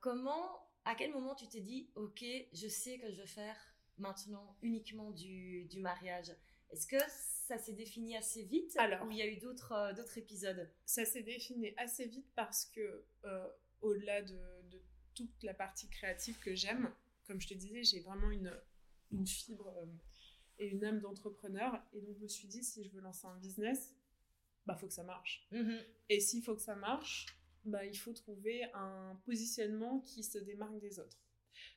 comment à quel moment tu t'es dit, ok, je sais que je veux faire maintenant uniquement du, du mariage? Est-ce que ça s'est défini assez vite Alors, ou il y a eu d'autres euh, d'autres épisodes? Ça s'est défini assez vite parce que euh, au-delà de, de, toute la partie créative que j'aime, comme je te disais, j'ai vraiment une, une fibre euh, et une âme d'entrepreneur. Et donc, je me suis dit, si je veux lancer un business, bah, faut que ça marche. Mm-hmm. Et s'il faut que ça marche, bah, il faut trouver un positionnement qui se démarque des autres.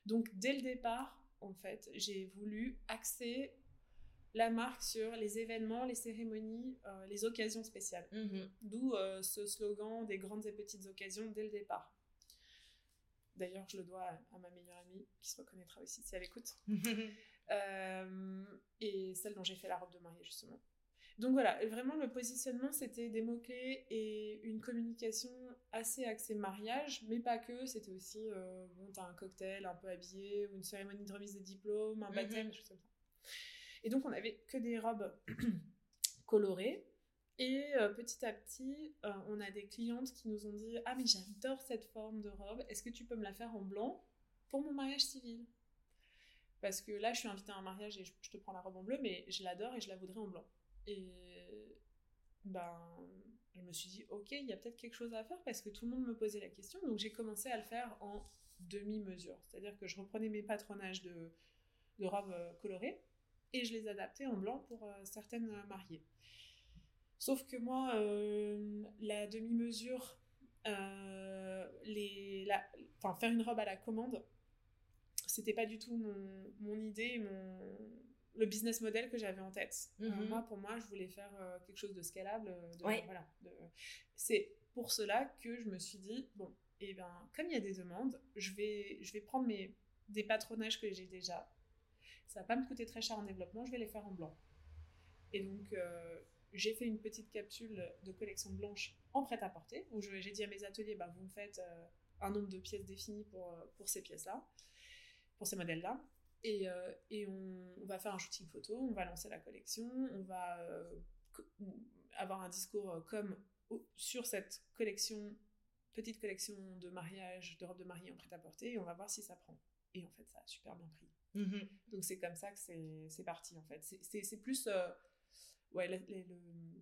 Donc dès le départ, en fait, j'ai voulu axer la marque sur les événements, les cérémonies, euh, les occasions spéciales. Mhm. D'où euh, ce slogan des grandes et petites occasions dès le départ. D'ailleurs, je le dois à, ma meilleure amie qui se reconnaîtra aussi si elle écoute. Euh, et celle dont j'ai fait la robe de mariée, justement. Donc voilà, vraiment le positionnement, c'était des mots-clés et une communication assez axée mariage, mais pas que, c'était aussi, euh, bon, t'as un cocktail un peu habillé, ou une cérémonie de remise de diplôme, un baptême, choses comme ça. Et donc on avait que des robes colorées, et euh, petit à petit, euh, on a des clientes qui nous ont dit Ah, mais j'adore cette forme de robe, est-ce que tu peux me la faire en blanc pour mon mariage civil? Parce que là, je suis invitée à un mariage et je te prends la robe en bleu, mais je l'adore et je la voudrais en blanc. Et ben, je me suis dit, ok, il y a peut-être quelque chose à faire parce que tout le monde me posait la question. Donc j'ai commencé à le faire en demi-mesure. C'est-à-dire que je reprenais mes patronages de, de robes euh, colorées et je les adaptais en blanc pour euh, certaines mariées. Sauf que moi, euh, la demi-mesure, faire une robe à la commande, c'était pas du tout mon, mon idée, mon, le business model que j'avais en tête. Euh, mhm. moi, pour moi, je voulais faire euh, quelque chose de scalable. Euh, de, voilà, C'est pour cela que je me suis dit, bon, et eh ben, comme il y a des demandes, je vais, je vais prendre mes, des patronages que j'ai déjà. Ça va pas me coûter très cher en développement, je vais les faire en blanc. Et donc, j'ai fait une petite capsule de collection blanche en prêt-à-porter, où j'ai dit à mes ateliers, bah, vous me faites un nombre de pièces définies pour, pour ces pièces-là, pour ces modèles-là. Et, euh, et on, va faire un shooting photo, on va lancer la collection, on va euh, avoir un discours euh, comme sur cette collection, petite collection de mariage, de robes de mariée en prêt-à-porter, et on va voir si ça prend. Et en fait, ça a super bien pris. Mm-hmm. Donc c'est comme ça que c'est parti en fait. C'est plus ouais, le,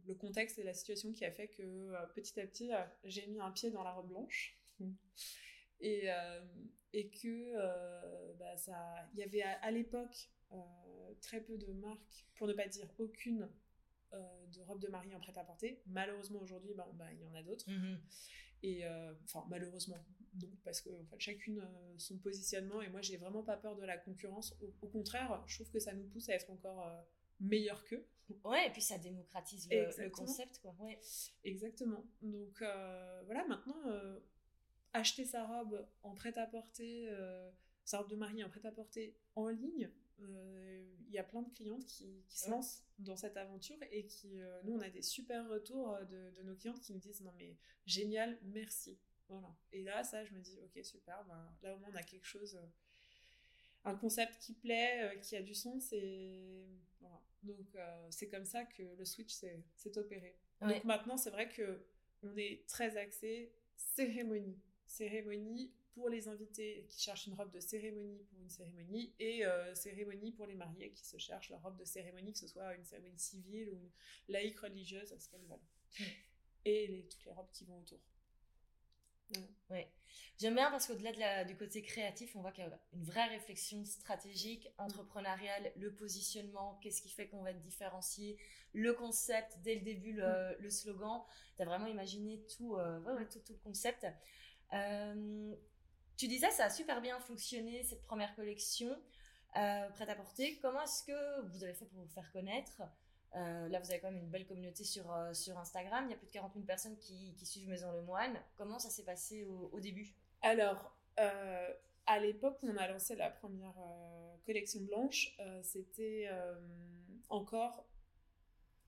le, contexte et la situation qui a fait que petit à petit, j'ai mis un pied dans la robe blanche. Et, et que euh, bah, ça, il y avait à, l'époque euh, très peu de marques, pour ne pas dire aucune, euh, de robe de mariée en prêt-à-porter. Malheureusement aujourd'hui, bah, bah, il y en a d'autres. Mhm. Et enfin malheureusement, non, parce que en fait, chacune son positionnement. Et moi, j'ai vraiment pas peur de la concurrence. Au, contraire, je trouve que ça nous pousse à être encore meilleur qu'eux. Ouais, et puis ça démocratise le, concept, quoi. Ouais. Exactement. Donc voilà, maintenant, acheter sa robe en prêt-à-porter, euh, sa robe de mariée en prêt-à-porter en ligne, il y a plein de clientes qui, se lancent dans cette aventure et qui, nous, on a des super retours de, de, nos clientes qui nous disent non mais génial, merci. Voilà. Et là, ça, je me dis ok super, ben, là au moins on a quelque chose un concept qui plaît, euh, qui a du sens. Et voilà. Donc, euh, c'est comme ça que le switch s'est opéré. Donc, maintenant, c'est vrai que on est très axé cérémonie. Cérémonie pour les invités qui cherchent une robe de cérémonie pour une cérémonie et euh, cérémonie pour les mariés qui se cherchent leur robe de cérémonie, que ce soit une cérémonie civile ou une laïque religieuse, ce qu'elles veulent. Et les, toutes les robes qui vont autour. Ouais. J'aime bien parce qu'au-delà de du côté créatif, on voit qu'il y a une vraie réflexion stratégique, entrepreneuriale, le positionnement, qu'est-ce qui fait qu'on va être différencier, le concept, dès le début, le, mm. slogan. Tu as vraiment imaginé tout, euh, tout, tout, le concept. Euh, tu disais, ça a super bien fonctionné, cette première collection euh, prête à porter. Comment est-ce que vous avez fait pour vous faire connaître? Euh, là, vous avez quand même une belle communauté sur, sur Instagram. Il y a plus de 40 000 personnes qui, suivent Maison Le Moine. Comment ça s'est passé au, début? Alors, à l'époque où on a lancé la première collection blanche, c'était encore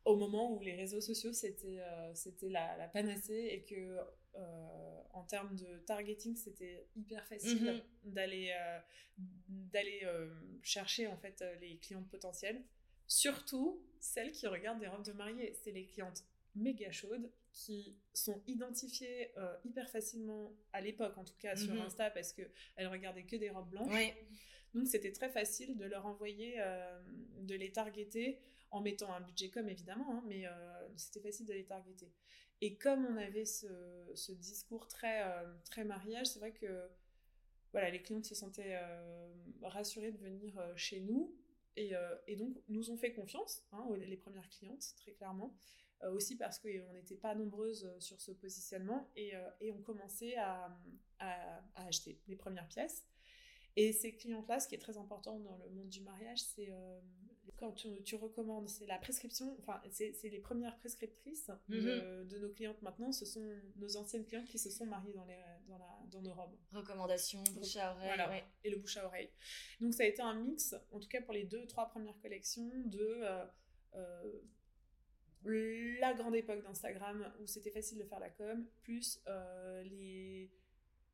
au moment où les réseaux sociaux c'était c'était la, panacée et que en termes de targeting c'était hyper facile mhm. d'aller d'aller chercher en fait les clients potentiels Surtout celles qui regardent des robes de mariée. C'est les clientes méga chaudes qui sont identifiées euh, hyper facilement à l'époque, en tout cas sur mhm. Insta, parce qu'elles regardaient que des robes blanches. Donc c'était très facile de leur envoyer, euh, de les targeter en mettant un budget comme évidemment, hein, mais euh, c'était facile de les targeter. Et comme on avait ce, discours très, très mariage, c'est vrai que voilà, les clientes se sentaient rassurées de venir chez nous euh, et, donc, nous ont fait confiance, hein, les premières clientes, très clairement. Euh, aussi parce qu'on n'était pas nombreuses euh, sur ce positionnement et, et on commençait à, à, acheter les premières pièces. Et ces clientes-là, ce qui est très important dans le monde du mariage, c'est quand tu, recommandes, c'est la prescription, enfin, c'est les premières prescriptrices de, mhm. nos clientes maintenant, ce sont nos anciennes clientes qui se sont mariées dans, les, dans, la, dans nos robes. Recommandations, bouche à oreille. Et le bouche à oreille. Donc ça a été un mix, en tout cas pour les deux, trois premières collections, de euh, euh, la grande époque d'Instagram où c'était facile de faire la com, plus euh, les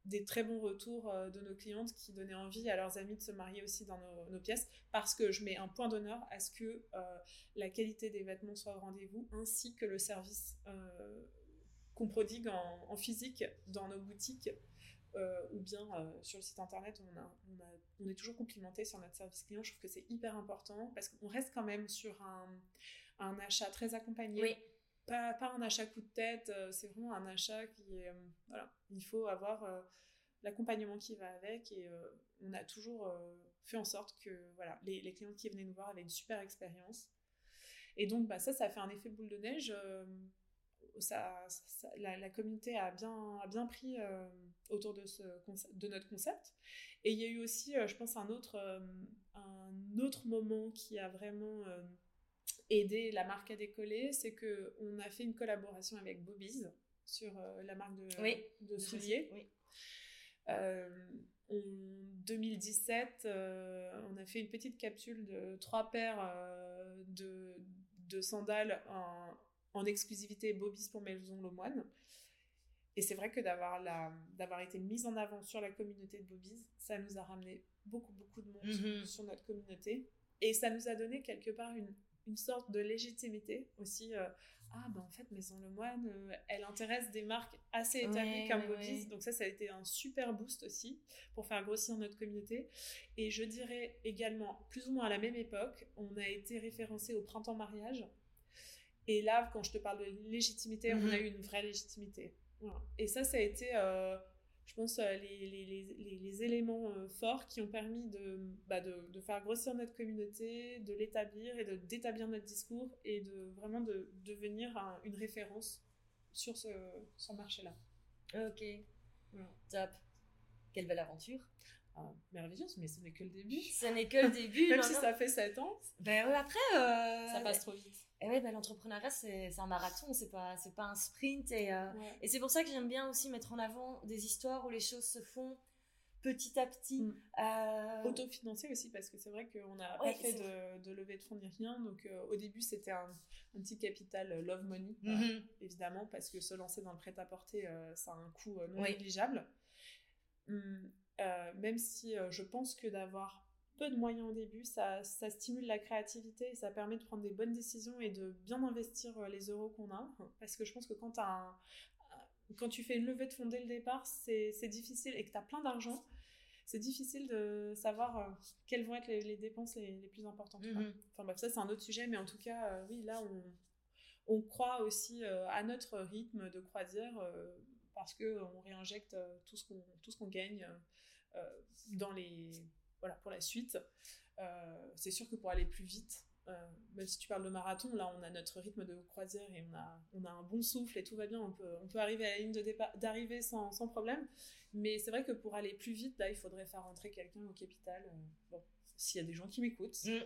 des très bons retours euh, de nos clientes qui donnaient envie à leurs amis de se marier aussi dans nos, pièces parce que je mets un point d'honneur à ce que euh, la qualité des vêtements soit au rendez-vous ainsi que le service euh, qu'on prodigue en, physique dans nos boutiques ou bien sur le site internet. On, est toujours complimenté sur notre service client. Je trouve que c'est hyper important parce qu'on reste quand même sur un, achat très accompagné pas, un achat coup de tête, euh, c'est vraiment un achat qui est. Euh, voilà, il faut avoir euh, l'accompagnement qui va avec et on a toujours fait en sorte que voilà, les, les, clients qui venaient nous voir avaient une super expérience. Et donc, bah, ça, ça a fait un effet boule de neige. Ça, la, communauté a bien, a bien pris autour de, ce, de notre concept. Et il y a eu aussi, je pense, un autre, un autre moment qui a vraiment aider la marque à décoller, c'est que on a fait une collaboration avec Bobby's sur euh, la marque de, de souliers. Oui. Euh, en 2017, euh, on a fait une petite capsule de trois paires de, de, sandales en, en exclusivité Bobby's pour Maison Lemoine. Et c'est vrai que d'avoir, la, d'avoir été mise en avant sur la communauté de Bobby's, ça nous a ramené beaucoup, beaucoup de monde mhm. sur notre communauté. Et ça nous a donné quelque part une, une sorte de légitimité aussi. Euh, ah, ben en fait, Maison Le Moine, euh, elle intéresse des marques assez établies comme Bobby's. Donc, ça, ça a été un super boost aussi pour faire grossir notre communauté. Et je dirais également, plus ou moins à la même époque, on a été référencé au printemps mariage. Et là, quand je te parle de légitimité, on a mhm. eu une vraie légitimité. Et ça, ça a été. Euh, je pense, euh, les, les, les, éléments euh, forts qui ont permis de, bah de, de, faire grossir notre communauté, de l'établir et d'établir notre discours et de vraiment de devenir une référence sur ce, ce marché-là. Ok, top. Quelle belle aventure. Ah, merveilleuse, mais ce n'est que le début. Ce n'est que le début. Même si ça fait 7 ans. Ben après. Euh, ça passe trop vite. Et ouais, ben, l'entrepreneuriat, c'est un marathon, c'est pas, pas un sprint. Et, euh, et c'est pour ça que j'aime bien aussi mettre en avant des histoires où les choses se font petit à petit. Mm. Euh, Autofinancé aussi, parce que c'est vrai qu'on n'a Ouais, pas fait de, de levée de fonds ni rien. Donc euh, au début, c'était un, un petit capital love money, euh, Mhm. évidemment, parce que se lancer dans le prêt-à-porter, euh, ça a un coût euh, non négligeable. Euh, même si euh, je pense que d'avoir peu de moyens au début, ça, ça stimule la créativité et ça permet de prendre des bonnes décisions et de bien investir euh, les euros qu'on a. Parce que je pense que quand, t'as un- quand tu fais une levée de fonds dès le départ, c'est difficile et que tu as plein d'argent, c'est difficile de savoir quelles vont être les, les dépenses les, les plus importantes. Mhm. Enfin bref, ça c'est un autre sujet, mais en tout cas, euh, oui, là on, on croit aussi euh, à notre rythme de croisière euh, parce que on réinjecte euh, tout ce qu'on tout ce qu'on gagne euh, euh, dans les voilà pour la suite. Euh, c'est sûr que pour aller plus vite, euh, même si tu parles de marathon, là on a notre rythme de croisière et on a on a un bon souffle et tout va bien. On peut on peut arriver à la ligne de départ d'arrivée sans, sans problème. Mais c'est vrai que pour aller plus vite, là il faudrait faire rentrer quelqu'un au capital. euh, bon, s'il y a des gens qui m'écoutent. Mm.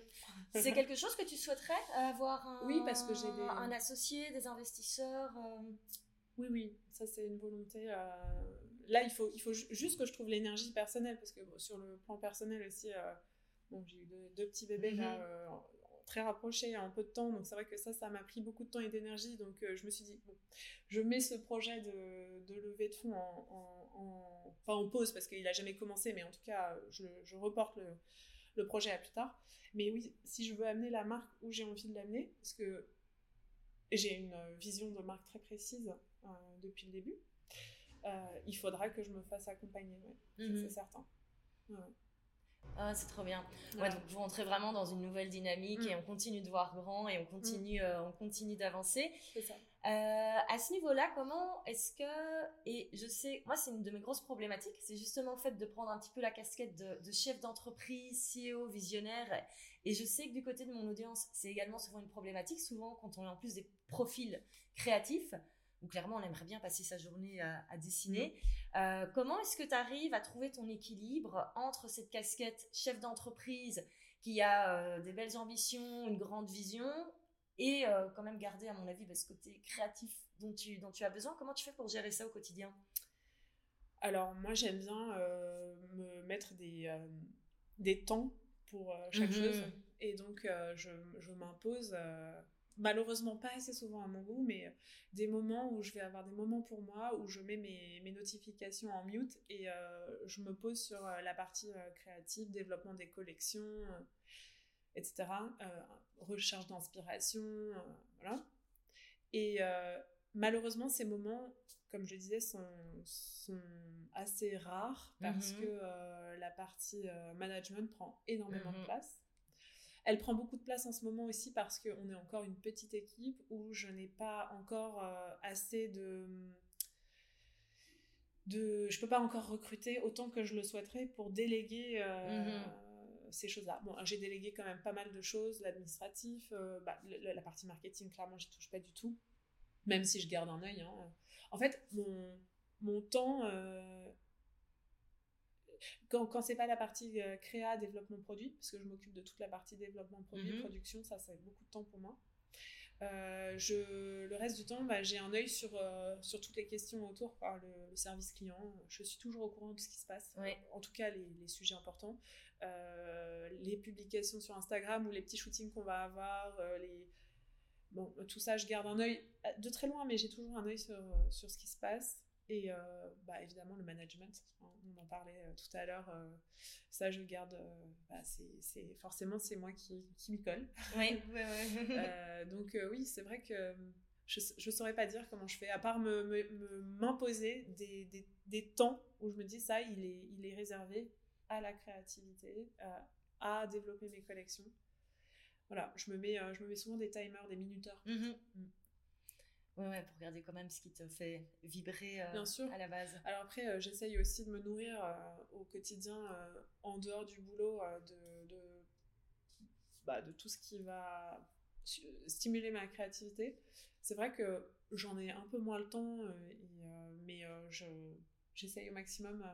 C'est quelque chose que tu souhaiterais avoir un, Oui, parce que j'ai des- un associé, des investisseurs. euh, Oui, oui, ça c'est une volonté. euh, Là, il faut, il faut ju- juste que je trouve l'énergie personnelle, parce que bon, sur le plan personnel aussi, euh, bon, j'ai eu deux, deux petits bébés là, Mhm. euh, très rapprochés en peu de temps, donc c'est vrai que ça, ça m'a pris beaucoup de temps et d'énergie, donc je me suis dit, bon, je mets ce projet de, de levée de fonds en, en, en- pas en pause, parce qu'il n'a jamais commencé, mais en tout cas, je, je reporte le, le projet à plus tard. Mais oui, si je veux amener la marque où j'ai envie de l'amener, parce que j'ai une vision de marque très précise depuis le début. Euh, il faudra que je me fasse accompagner, ouais. Ça, Mhm. c'est certain. Ouais. Ah, c'est trop bien. Ouais, Voilà. donc vous rentrez vraiment dans une nouvelle dynamique Mm. et on continue de voir grand et on continue, euh, on continue d'avancer. C'est ça. Euh, à ce niveau-là, comment est-ce que et je sais, moi c'est une de mes grosses problématiques, c'est justement le fait de prendre un petit peu la casquette de, de chef d'entreprise, CEO, visionnaire. Et je sais que du côté de mon audience, c'est également souvent une problématique. Souvent, quand on est en plus des profils créatifs, où clairement on aimerait bien passer sa journée à, à dessiner. Euh, comment est-ce que tu arrives à trouver ton équilibre entre cette casquette chef d'entreprise qui a euh, des belles ambitions, une grande vision, et euh, quand même garder, à mon avis, bah, ce côté créatif dont tu, dont tu as besoin? Comment tu fais pour gérer ça au quotidien? Alors, moi, j'aime bien me mettre des, des temps pour chaque Mhm. chose. Et donc, je, je m'impose, malheureusement pas assez souvent à mon goût, mais des moments où je vais avoir des moments pour moi, où je mets mes, mes notifications en mute et euh, je me pose sur euh, la partie euh, créative, développement des collections, euh, etc. euh, recherche d'inspiration, euh, voilà. Et euh, malheureusement, ces moments, comme je disais, sont, sont assez rares parce Mhm. que euh, la partie euh, management prend énormément de place. Elle prend beaucoup de place en ce moment aussi parce qu'on est encore une petite équipe où je n'ai pas encore euh, assez de, de... Je peux pas encore recruter autant que je le souhaiterais pour déléguer euh, Mhm. ces choses-là. Bon, j'ai délégué quand même pas mal de choses, l'administratif, euh, bah, la partie marketing, clairement, j'y touche pas du tout, même si je garde un œil. hein. En fait, mon, mon temps, euh, quand, quand c'est pas la partie euh, créa, développement produit, parce que je m'occupe de toute la partie développement produit, Mhm. production, ça, ça fait beaucoup de temps pour moi. Euh, je, le reste du temps, bah, j'ai un œil sur, euh, sur toutes les questions autour, quoi, le, le service client. Je suis toujours au courant de ce qui se passe, Ouais. en tout cas les, les sujets importants. Euh, les publications sur Instagram ou les petits shootings qu'on va avoir, les... bon, tout ça, je garde un œil de très loin, mais j'ai toujours un œil sur, sur ce qui se passe. Et euh, bah, évidemment, le management, hein, on en parlait euh, tout à l'heure, euh, ça je garde, bah, c'est, forcément c'est moi qui, qui m'y colle. Donc oui, c'est vrai que je ne saurais pas dire comment je fais, à part me, m'imposer des, des, des temps où je me dis ça, il est, il est réservé à la créativité, à développer mes collections. Voilà, je me mets, je me mets souvent des timers, des minuteurs. Mm. Ouais, ouais, pour regarder quand même ce qui te fait vibrer euh, Bien sûr. à la base. Alors après, euh, j'essaye aussi de me nourrir euh, au quotidien, en dehors du boulot, de, de, bah, de tout ce qui va stimuler ma créativité. C'est vrai que j'en ai un peu moins le temps, et, mais je, j'essaye au maximum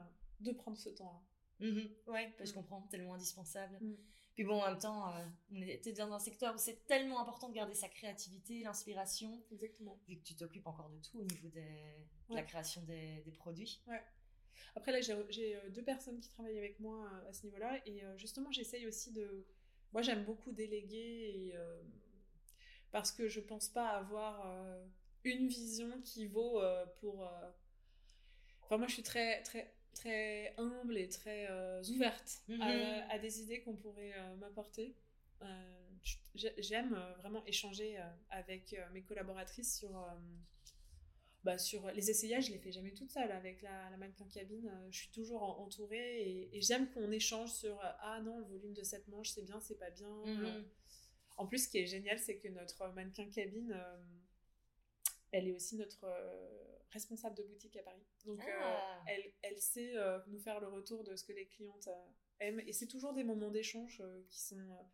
de prendre ce temps-là. Mhm. Ouais, bah, je Mm. comprends, tellement indispensable. Mm. Puis bon, en même temps, euh, on était dans un secteur où c'est tellement important de garder sa créativité, l'inspiration, Exactement. vu que tu t'occupes encore de tout au niveau des, de la Ouais. création des, des produits. Après, là, j'ai deux personnes qui travaillent avec moi à ce niveau-là. Et justement, j'essaye aussi de. Moi, j'aime beaucoup déléguer et, parce que je pense pas avoir une vision qui vaut pour. Enfin, moi, je suis très, très, très humble et très ouverte à, mm-hmm. à, des idées qu'on pourrait m'apporter. J'aime vraiment échanger avec mes collaboratrices sur bah, sur les essayages, je les fais jamais toute seule avec la, la mannequin cabine. Euh, je suis toujours entourée et, j'aime qu'on échange sur euh, ah non le volume de cette manche c'est bien, c'est pas bien. Mhm. En plus, ce qui est génial, c'est que notre mannequin cabine, euh, elle est aussi notre responsable de boutique à Paris. Donc ah. elle, elle, sait nous faire le retour de ce que les clientes aiment et c'est toujours des moments d'échange qui sont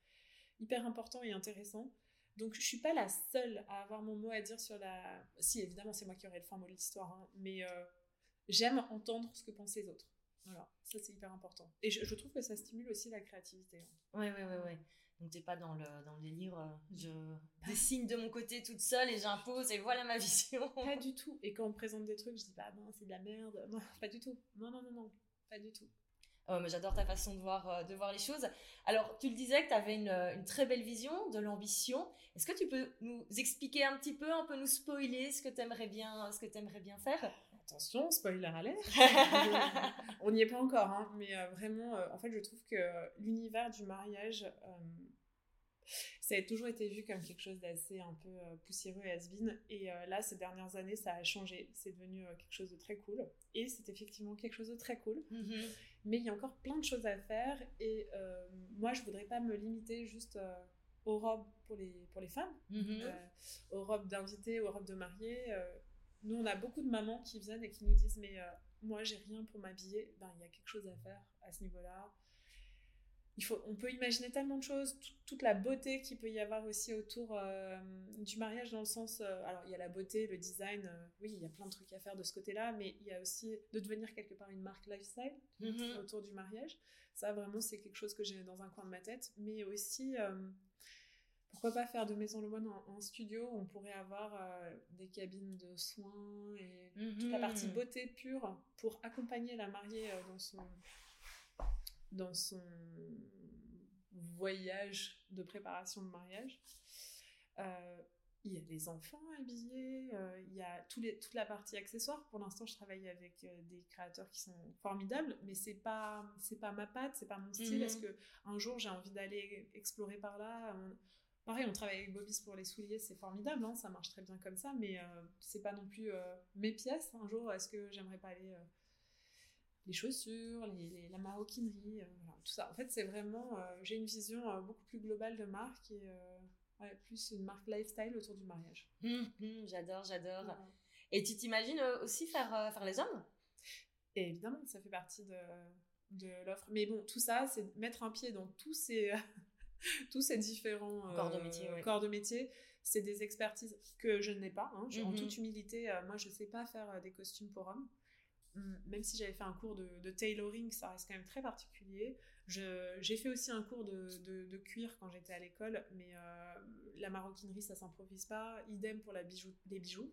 hyper importants et intéressants. Donc je suis pas la seule à avoir mon mot à dire sur la. Si évidemment c'est moi qui aurai le fin mot de l'histoire, hein, mais euh, j'aime entendre ce que pensent les autres. Voilà, ça c'est hyper important. Et je, trouve que ça stimule aussi la créativité. Oui, oui, oui, oui. Donc t'es pas dans le, dans le délire, euh, je dessine de mon côté toute seule et j'impose et voilà ma vision. Pas du tout. Et quand on me présente des trucs, je dis bah non, c'est de la merde. Non, pas du tout. Non, non, non, non, pas du tout. Oh, mais j'adore ta façon de voir, euh, de voir les choses. Alors, tu le disais que tu avais une, une, très belle vision, de l'ambition. Est-ce que tu peux nous expliquer un petit peu, un peu nous spoiler ce que tu aimerais bien, ce que aimerais bien faire? Attention, spoiler alert. On n'y est pas encore, hein, mais euh, vraiment, euh, en fait, je trouve que l'univers du mariage, euh, ça a toujours été vu comme quelque chose d'assez un peu poussiéreux et has-been. Et là, ces dernières années, ça a changé. C'est devenu quelque chose de très cool. Et c'est effectivement quelque chose de très cool. Mm-hmm. Mais il y a encore plein de choses à faire. Et moi, je voudrais pas me limiter juste aux robes pour les, pour les femmes, mhm. euh, aux robes d'invités, aux robes de mariés. Euh, nous, on a beaucoup de mamans qui viennent et qui nous disent Mais euh, moi, j'ai rien pour m'habiller. Ben, il y a quelque chose à faire à ce niveau-là. Il faut, on peut imaginer tellement de choses, toute la beauté qu'il peut y avoir aussi autour du mariage dans le sens, alors il y a la beauté, le design, oui, il y a plein de trucs à faire de ce côté-là, mais il y a aussi de devenir quelque part une marque lifestyle mhm. autour du mariage. Ça, vraiment, c'est quelque chose que j'ai dans un coin de ma tête, mais aussi pourquoi pas faire de Maison Le Moine en, studio On pourrait avoir euh, des cabines de soins et toute la mhm. partie beauté pure pour accompagner la mariée euh, dans son dans son voyage de préparation de mariage. Euh, il y a les enfants habillés, il y a les, toute la partie accessoire. Pour l'instant, je travaille avec des créateurs qui sont formidables, mais c'est pas c'est pas ma patte, c'est pas mon style. Est-ce mhm. que un jour j'ai envie d'aller explorer par là Pareil, on travaille avec Bobis pour les souliers, c'est formidable, hein, ça marche très bien comme ça, mais euh, c'est pas non plus euh, mes pièces. Un jour, est-ce que j'aimerais pas aller euh, les chaussures, les, la maroquinerie, tout ça. En fait, c'est vraiment, j'ai une vision beaucoup plus globale de marque et plus une marque lifestyle autour du mariage. Hum, hum, j'adore, j'adore. Et tu t'imagines aussi faire, faire les hommes? Et Évidemment, ça fait partie de, de l'offre. Mais bon, tout ça, c'est mettre un pied dans tous ces tous ces différents corps de métier. Corps de métier. C'est des expertises que je n'ai pas. Hein. En mhm. toute humilité, euh, moi, je ne sais pas faire euh, des costumes pour hommes. Hum, même si j'avais fait un cours de, tailoring, ça reste quand même très particulier. J'ai fait aussi un cours de, de, cuir quand j'étais à l'école, mais euh, la maroquinerie, ça s'improvise pas. Idem pour la bijou, les bijoux.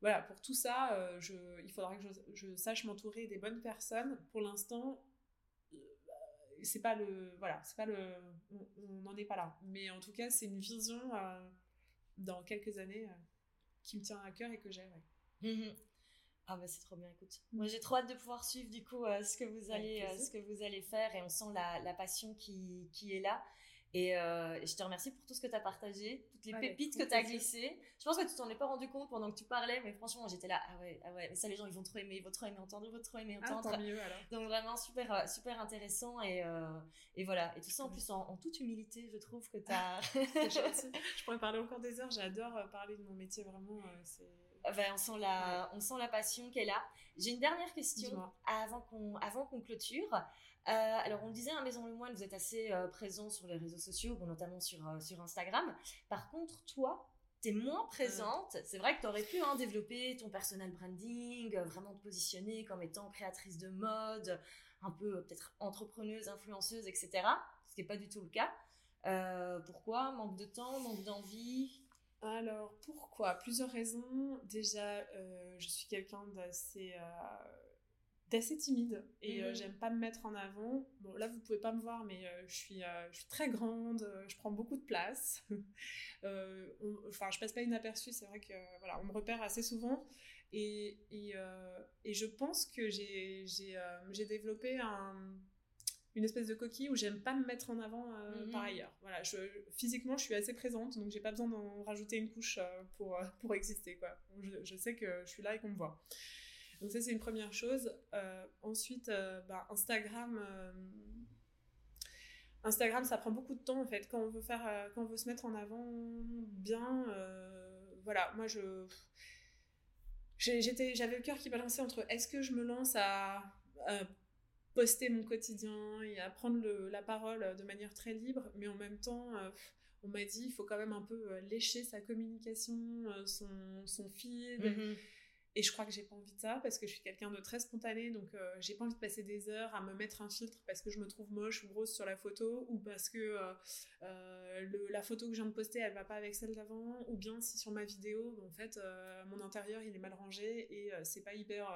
Voilà, pour tout ça, je, il faudra que je, je sache m'entourer des bonnes personnes. Pour l'instant, c'est pas le voilà c'est pas le on n'en est pas là. Mais en tout cas c'est une vision euh, dans quelques années euh, qui me tient à cœur et que j'ai mhm. ah bah c'est trop bien écoute. Moi j'ai trop hâte de pouvoir suivre du coup euh, ce que vous allez ce que vous allez faire et on sent la, la passion qui, qui est là et euh, je te remercie pour tout ce que tu as partagé, toutes les pépites que tu as glissées. Je pense que tu t'en es pas rendu compte pendant que tu parlais, mais franchement, j'étais là, ah ouais, ah ouais, mais ça, les gens, ils vont trop aimer, ils vont trop aimer entendre, ils vont trop aimer ah, entendre. Ah, tant mieux, alors. Donc vraiment, super, euh, super intéressant. Et, euh, et voilà. Et tout ça, en plus, en, toute humilité, je trouve que tu as. je pourrais parler encore des heures, j'adore parler de mon métier, vraiment. c'est... on, sent la, on sent la passion qu'elle a. J'ai une dernière question avant qu'on, avant qu'on clôture. Euh, alors, on le disait, à hein, Maison Le Moine, vous êtes assez euh, présent sur les réseaux sociaux, notamment sur, euh, sur Instagram. Par contre, toi, tu es moins présente. C'est vrai que tu aurais pu hein, développer ton personal branding, vraiment te positionner comme étant créatrice de mode, un peu peut-être entrepreneuse, influenceuse, etc. Ce qui n'est pas du tout le cas. pourquoi? Manque de temps, manque d'envie? Alors, pourquoi? Plusieurs raisons. Déjà, je suis quelqu'un d'assez d'assez timide et euh, Mhm. j'aime pas me mettre en avant. Bon, là, vous pouvez pas me voir, mais euh, je, suis, euh, je suis très grande, je prends beaucoup de place. Enfin, je passe pas inaperçue, c'est vrai que voilà, on me repère assez souvent. Et, et, et je pense que j'ai j'ai, j'ai développé un- une espèce de coquille où j'aime pas me mettre en avant euh, Mhm. par ailleurs. Voilà, je, physiquement, je suis assez présente, donc j'ai pas besoin d'en rajouter une couche euh, pour, euh, pour exister. Quoi. Je, je sais que je suis là et qu'on me voit. Donc ça, c'est une première chose. Euh, ensuite, euh, bah, Instagram... euh, Instagram, ça prend beaucoup de temps en fait. Quand on veut faire, quand on veut se mettre en avant bien, voilà. Moi, je, j'étais, j'avais le cœur qui balançait entre est-ce que je me lance à, poster mon quotidien et à prendre la parole de manière très libre, mais en même temps, on m'a dit il faut quand même un peu lécher sa communication, son, son feed. Mhm. Et je crois que j'ai pas envie de ça parce que je suis quelqu'un de très spontané, donc euh, j'ai pas envie de passer des heures à me mettre un filtre parce que je me trouve moche ou grosse sur la photo ou parce que euh, euh, la photo que je viens de poster elle va pas avec celle d'avant ou bien si sur ma vidéo en fait euh, mon intérieur il est mal rangé et c'est pas hyper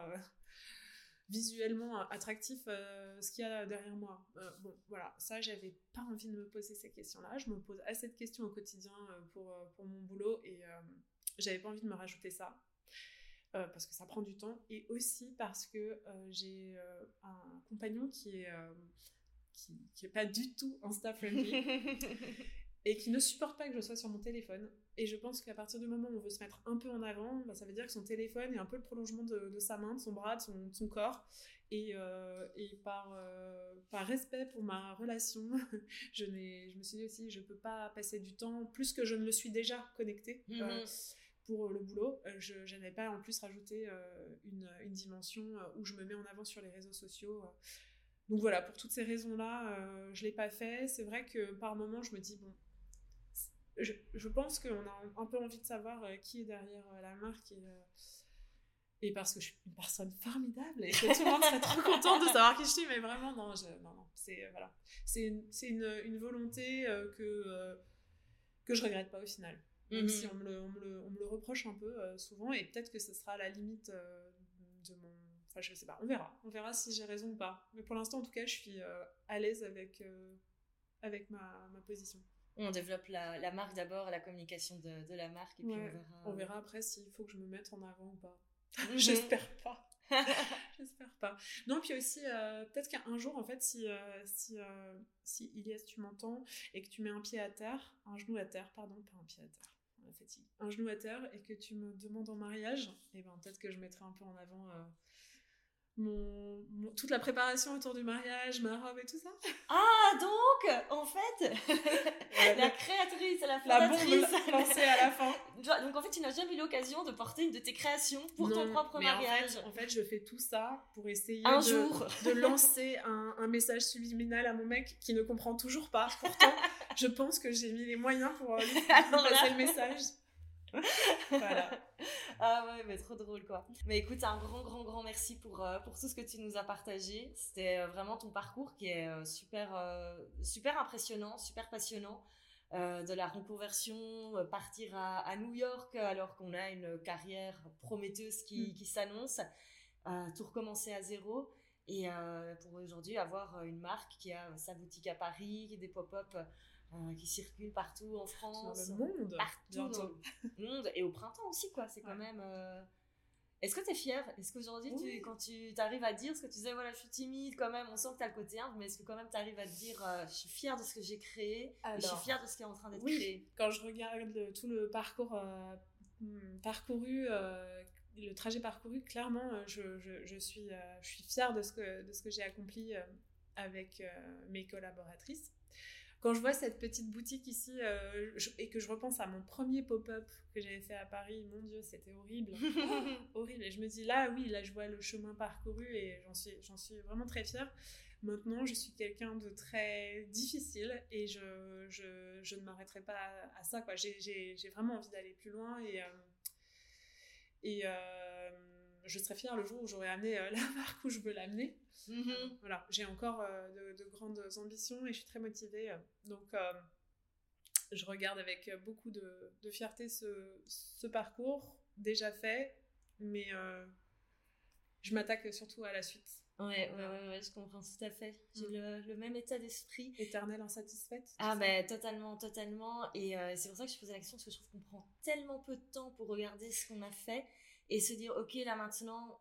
visuellement attractif ce qu'il y a derrière moi. Bon voilà, ça j'avais pas envie de me poser ces questions-là. Je me pose assez de questions au quotidien pour, pour mon boulot et j'avais pas envie de me rajouter ça. Euh, parce que ça prend du temps et aussi parce que euh, j'ai euh, un compagnon qui est qui, qui est pas du tout insta friendly et qui ne supporte pas que je sois sur mon téléphone. Et je pense qu'à partir du moment où on veut se mettre un peu en avant bah, ça veut dire que son téléphone est un peu le prolongement de, de sa main de son bras de son, de son corps. Et, euh, et par, euh, par respect pour ma relation je, je me suis dit aussi je peux pas passer du temps plus que je ne le suis déjà connecté Mhm. euh, pour le boulot. Euh, je n'avais pas en plus rajouté euh, une, une dimension euh, où je me mets en avant sur les réseaux sociaux. euh. Donc voilà, pour toutes ces raisons-là, euh, je ne l'ai pas fait. C'est vrai que par moment, je me dis, bon, je, je pense qu'on a un peu envie de savoir euh, qui est derrière euh, la marque et, euh, et parce que je suis une personne formidable et que tout le monde serait trop content de savoir qui je suis, mais vraiment, non, je, non, non, c'est euh, voilà. une, une, volonté euh, que, euh, que je regrette pas au final. Même Mhm. si on me, le, on, me le, on me le reproche un peu euh, souvent, et peut-être que ce sera à la limite euh, de mon. Enfin, je sais pas, on verra. On verra si j'ai raison ou pas. Mais pour l'instant, en tout cas, je suis euh, à l'aise avec, avec ma, ma position. On développe la, la marque d'abord, la communication de, de la marque, et puis Ouais, on verra. On verra après s'il faut que je me mette en avant ou pas. Mhm. J'espère pas. J'espère pas. Non, puis aussi, euh, peut-être qu'un jour, en fait, si, euh, si, euh, si Ilias, tu m'entends et que tu mets un pied à terre, un genou à terre, pardon, pas un pied à terre, un genou à terre et que tu me demandes en mariage, et ben peut-être que je mettrai un peu en avant euh, mon, mon- toute la préparation autour du mariage, ma robe et tout ça. Ah, donc, en fait, la créatrice, la la bombe fondatrice. lancée à la fin. Donc, en fait, tu n'as jamais eu l'occasion de porter une de tes créations pour ton propre mais en mariage. fait- En fait, je fais tout ça pour essayer Un de, jour. de lancer un, un message subliminal à mon mec qui ne comprend toujours pas. Pourtant, je pense que j'ai mis les moyens pour euh, lui là- passer le message. Voilà. Ah ouais, mais trop drôle quoi. Mais écoute, un grand, grand, grand merci pour, euh, pour tout ce que tu nous as partagé. C'était euh, vraiment ton parcours qui est euh, super, super impressionnant, super passionnant. De la reconversion, partir à, à New York alors qu'on a une carrière prometteuse qui, Mm. qui s'annonce, tout recommencer à zéro. Et pour aujourd'hui avoir une marque qui a sa boutique à Paris, des pop-up euh, qui circulent partout en Dans France le monde. partout dans le monde et au printemps aussi quoi c'est quand même euh, est-ce que tu es fière? Est-ce qu'aujourd'hui tu- Oui. quand tu arrives à dire ce que tu disais voilà je suis timide quand même on sent que tu as le côté humble mais est-ce que quand même tu arrives à te dire euh, je suis fière de ce que j'ai créé et je suis fière de ce qui est en train d'être oui. créé? Quand je regarde le- tout le parcours hmm, parcouru, le trajet parcouru, clairement, je, je- je suis, je suis fière de ce que, de ce que j'ai accompli avec mes collaboratrices. Quand je vois cette petite boutique ici euh, je- et que je repense à mon premier pop-up que j'avais fait à Paris, mon Dieu, c'était horrible. horrible. Et je me dis là, oui, là, je vois le chemin parcouru et j'en suis, j'en suis vraiment très fière. Maintenant, je suis quelqu'un de très difficile et je, je, je ne m'arrêterai pas à, à ça. Quoi. J'ai, j'ai, j'ai vraiment envie d'aller plus loin et, euh, et euh, je serai fière le jour où j'aurai amené euh, la marque où je veux l'amener. Mhm. Voilà, j'ai encore euh, de, de grandes ambitions et je suis très motivée. euh, Donc, je regarde avec beaucoup de, de fierté ce, ce parcours déjà fait, mais je m'attaque surtout à la suite. Ouais, ouais, ouais, je comprends tout à fait. J'ai mm. le, même état d'esprit. Éternelle insatisfaite Ah, ben, totalement, totalement. Et euh, c'est pour ça que je posais la question, parce que je trouve qu'on prend tellement peu de temps pour regarder ce qu'on a fait et se dire, ok, là maintenant,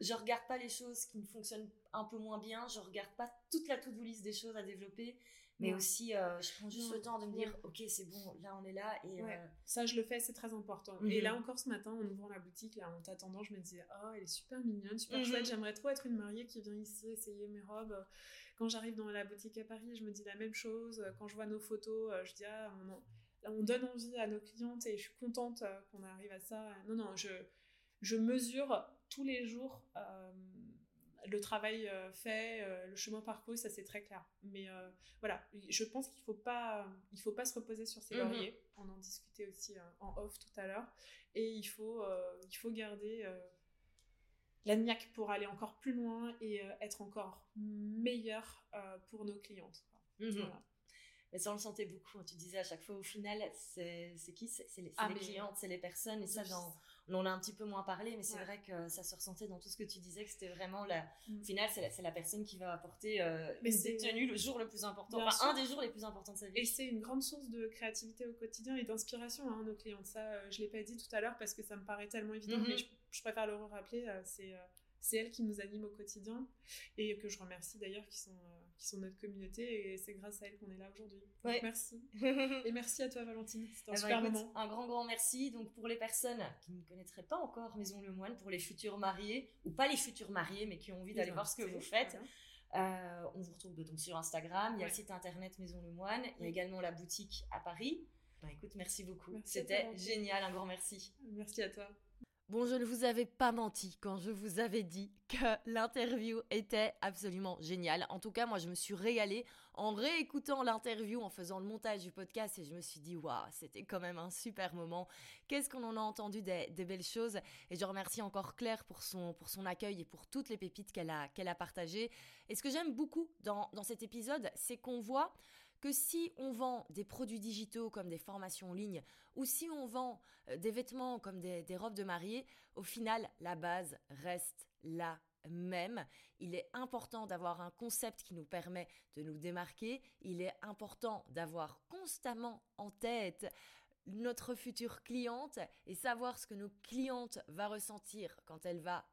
je regarde pas les choses qui me fonctionnent un peu moins bien, je regarde pas toute la to-do list des choses à développer, mais aussi euh, je prends juste le temps de me dire ok c'est bon là on est là et euh, ça je le fais c'est très important. Et mhm. là encore ce matin en ouvrant la boutique là en t'attendant je me disais oh elle est super mignonne super chouette. Mhm. j'aimerais trop être une mariée qui vient ici essayer mes robes quand j'arrive dans la boutique à Paris je me dis la même chose. Quand je vois nos photos je dis ah on, on donne envie à nos clientes et je suis contente euh, qu'on arrive à ça non non je je mesure tous les jours le travail euh, fait, euh, le chemin parcouru, ça c'est très clair. Mais euh, voilà, je pense qu'il faut pas, il faut pas se reposer sur ses mhm. lauriers. On en discutait aussi en off tout à l'heure. Et il faut, il faut garder la niaque pour aller encore plus loin et être encore meilleur pour nos clientes. Mhm. Mais ça, on le sentait beaucoup. Tu disais à chaque fois, au final, c'est qui? C'est les, ah, les clientes, c'est les personnes. Et ça, dans, on en a un petit peu moins parlé, mais c'est vrai que ça se ressentait dans tout ce que tu disais, que c'était vraiment la. Mm. Au final, c'est la, personne qui va apporter euh, une détenue le jour le plus important, enfin, un des jours les plus importants de sa vie. Et c'est une grande source de créativité au quotidien et d'inspiration, hein, nos clients. Ça, euh, je l'ai pas dit tout à l'heure parce que ça me paraît tellement évident, mm-hmm. mais je, préfère le rappeler. Euh, c'est euh, c'est elles qui nous animent au quotidien et que je remercie d'ailleurs qui sont qui sont notre communauté et c'est grâce à elles qu'on est là aujourd'hui. Merci. et merci à toi Valentine, c'était un eh ben, super moment. Un grand grand merci. Donc pour les personnes qui ne connaîtraient pas encore Maison Le Moine, pour les futurs mariés ou pas les futurs mariés mais qui ont envie d'aller voir ce que vous faites. Euh, on vous retrouve donc sur Instagram, il y a le site internet Maison Le Moine, il y a également la boutique à Paris. Bah, écoute, merci beaucoup. C'était génial, un grand merci. Merci à toi. Bon, je ne vous avais pas menti quand je vous avais dit que l'interview était absolument géniale. En tout cas, moi, je me suis régalée en réécoutant l'interview, en faisant le montage du podcast, et je me suis dit, waouh, c'était quand même un super moment. Qu'est-ce qu'on en a entendu des, belles choses? Et je remercie encore Claire pour son, pour son accueil et pour toutes les pépites qu'elle a, qu'elle a partagées. Et ce que j'aime beaucoup dans, dans cet épisode, c'est qu'on voit que si on vend des produits digitaux comme des formations en ligne ou si on vend euh, des vêtements comme des, robes de mariée, au final, la base reste la même. Il est important d'avoir un concept qui nous permet de nous démarquer. Il est important d'avoir constamment en tête notre future cliente et savoir ce que nos clientes va ressentir quand elle va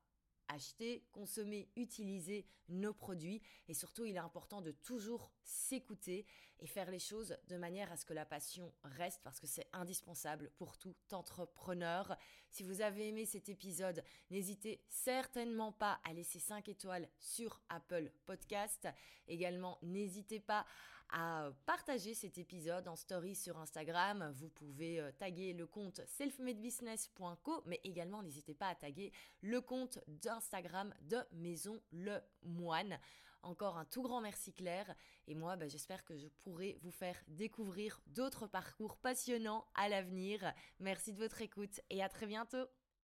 acheter, consommer, utiliser nos produits. Et surtout, il est important de toujours s'écouter et faire les choses de manière à ce que la passion reste parce que c'est indispensable pour tout entrepreneur. Si vous avez aimé cet épisode, n'hésitez certainement pas à laisser 5 étoiles sur Apple Podcast. Également, n'hésitez pas à partager cet épisode en story sur Instagram. Vous pouvez euh, taguer le compte selfmadebusiness.co, mais également n'hésitez pas à taguer le compte d'Instagram de Maison Le Moine. Encore un tout grand merci Claire. Et moi, bah, j'espère que je pourrai vous faire découvrir d'autres parcours passionnants à l'avenir. Merci de votre écoute et à très bientôt.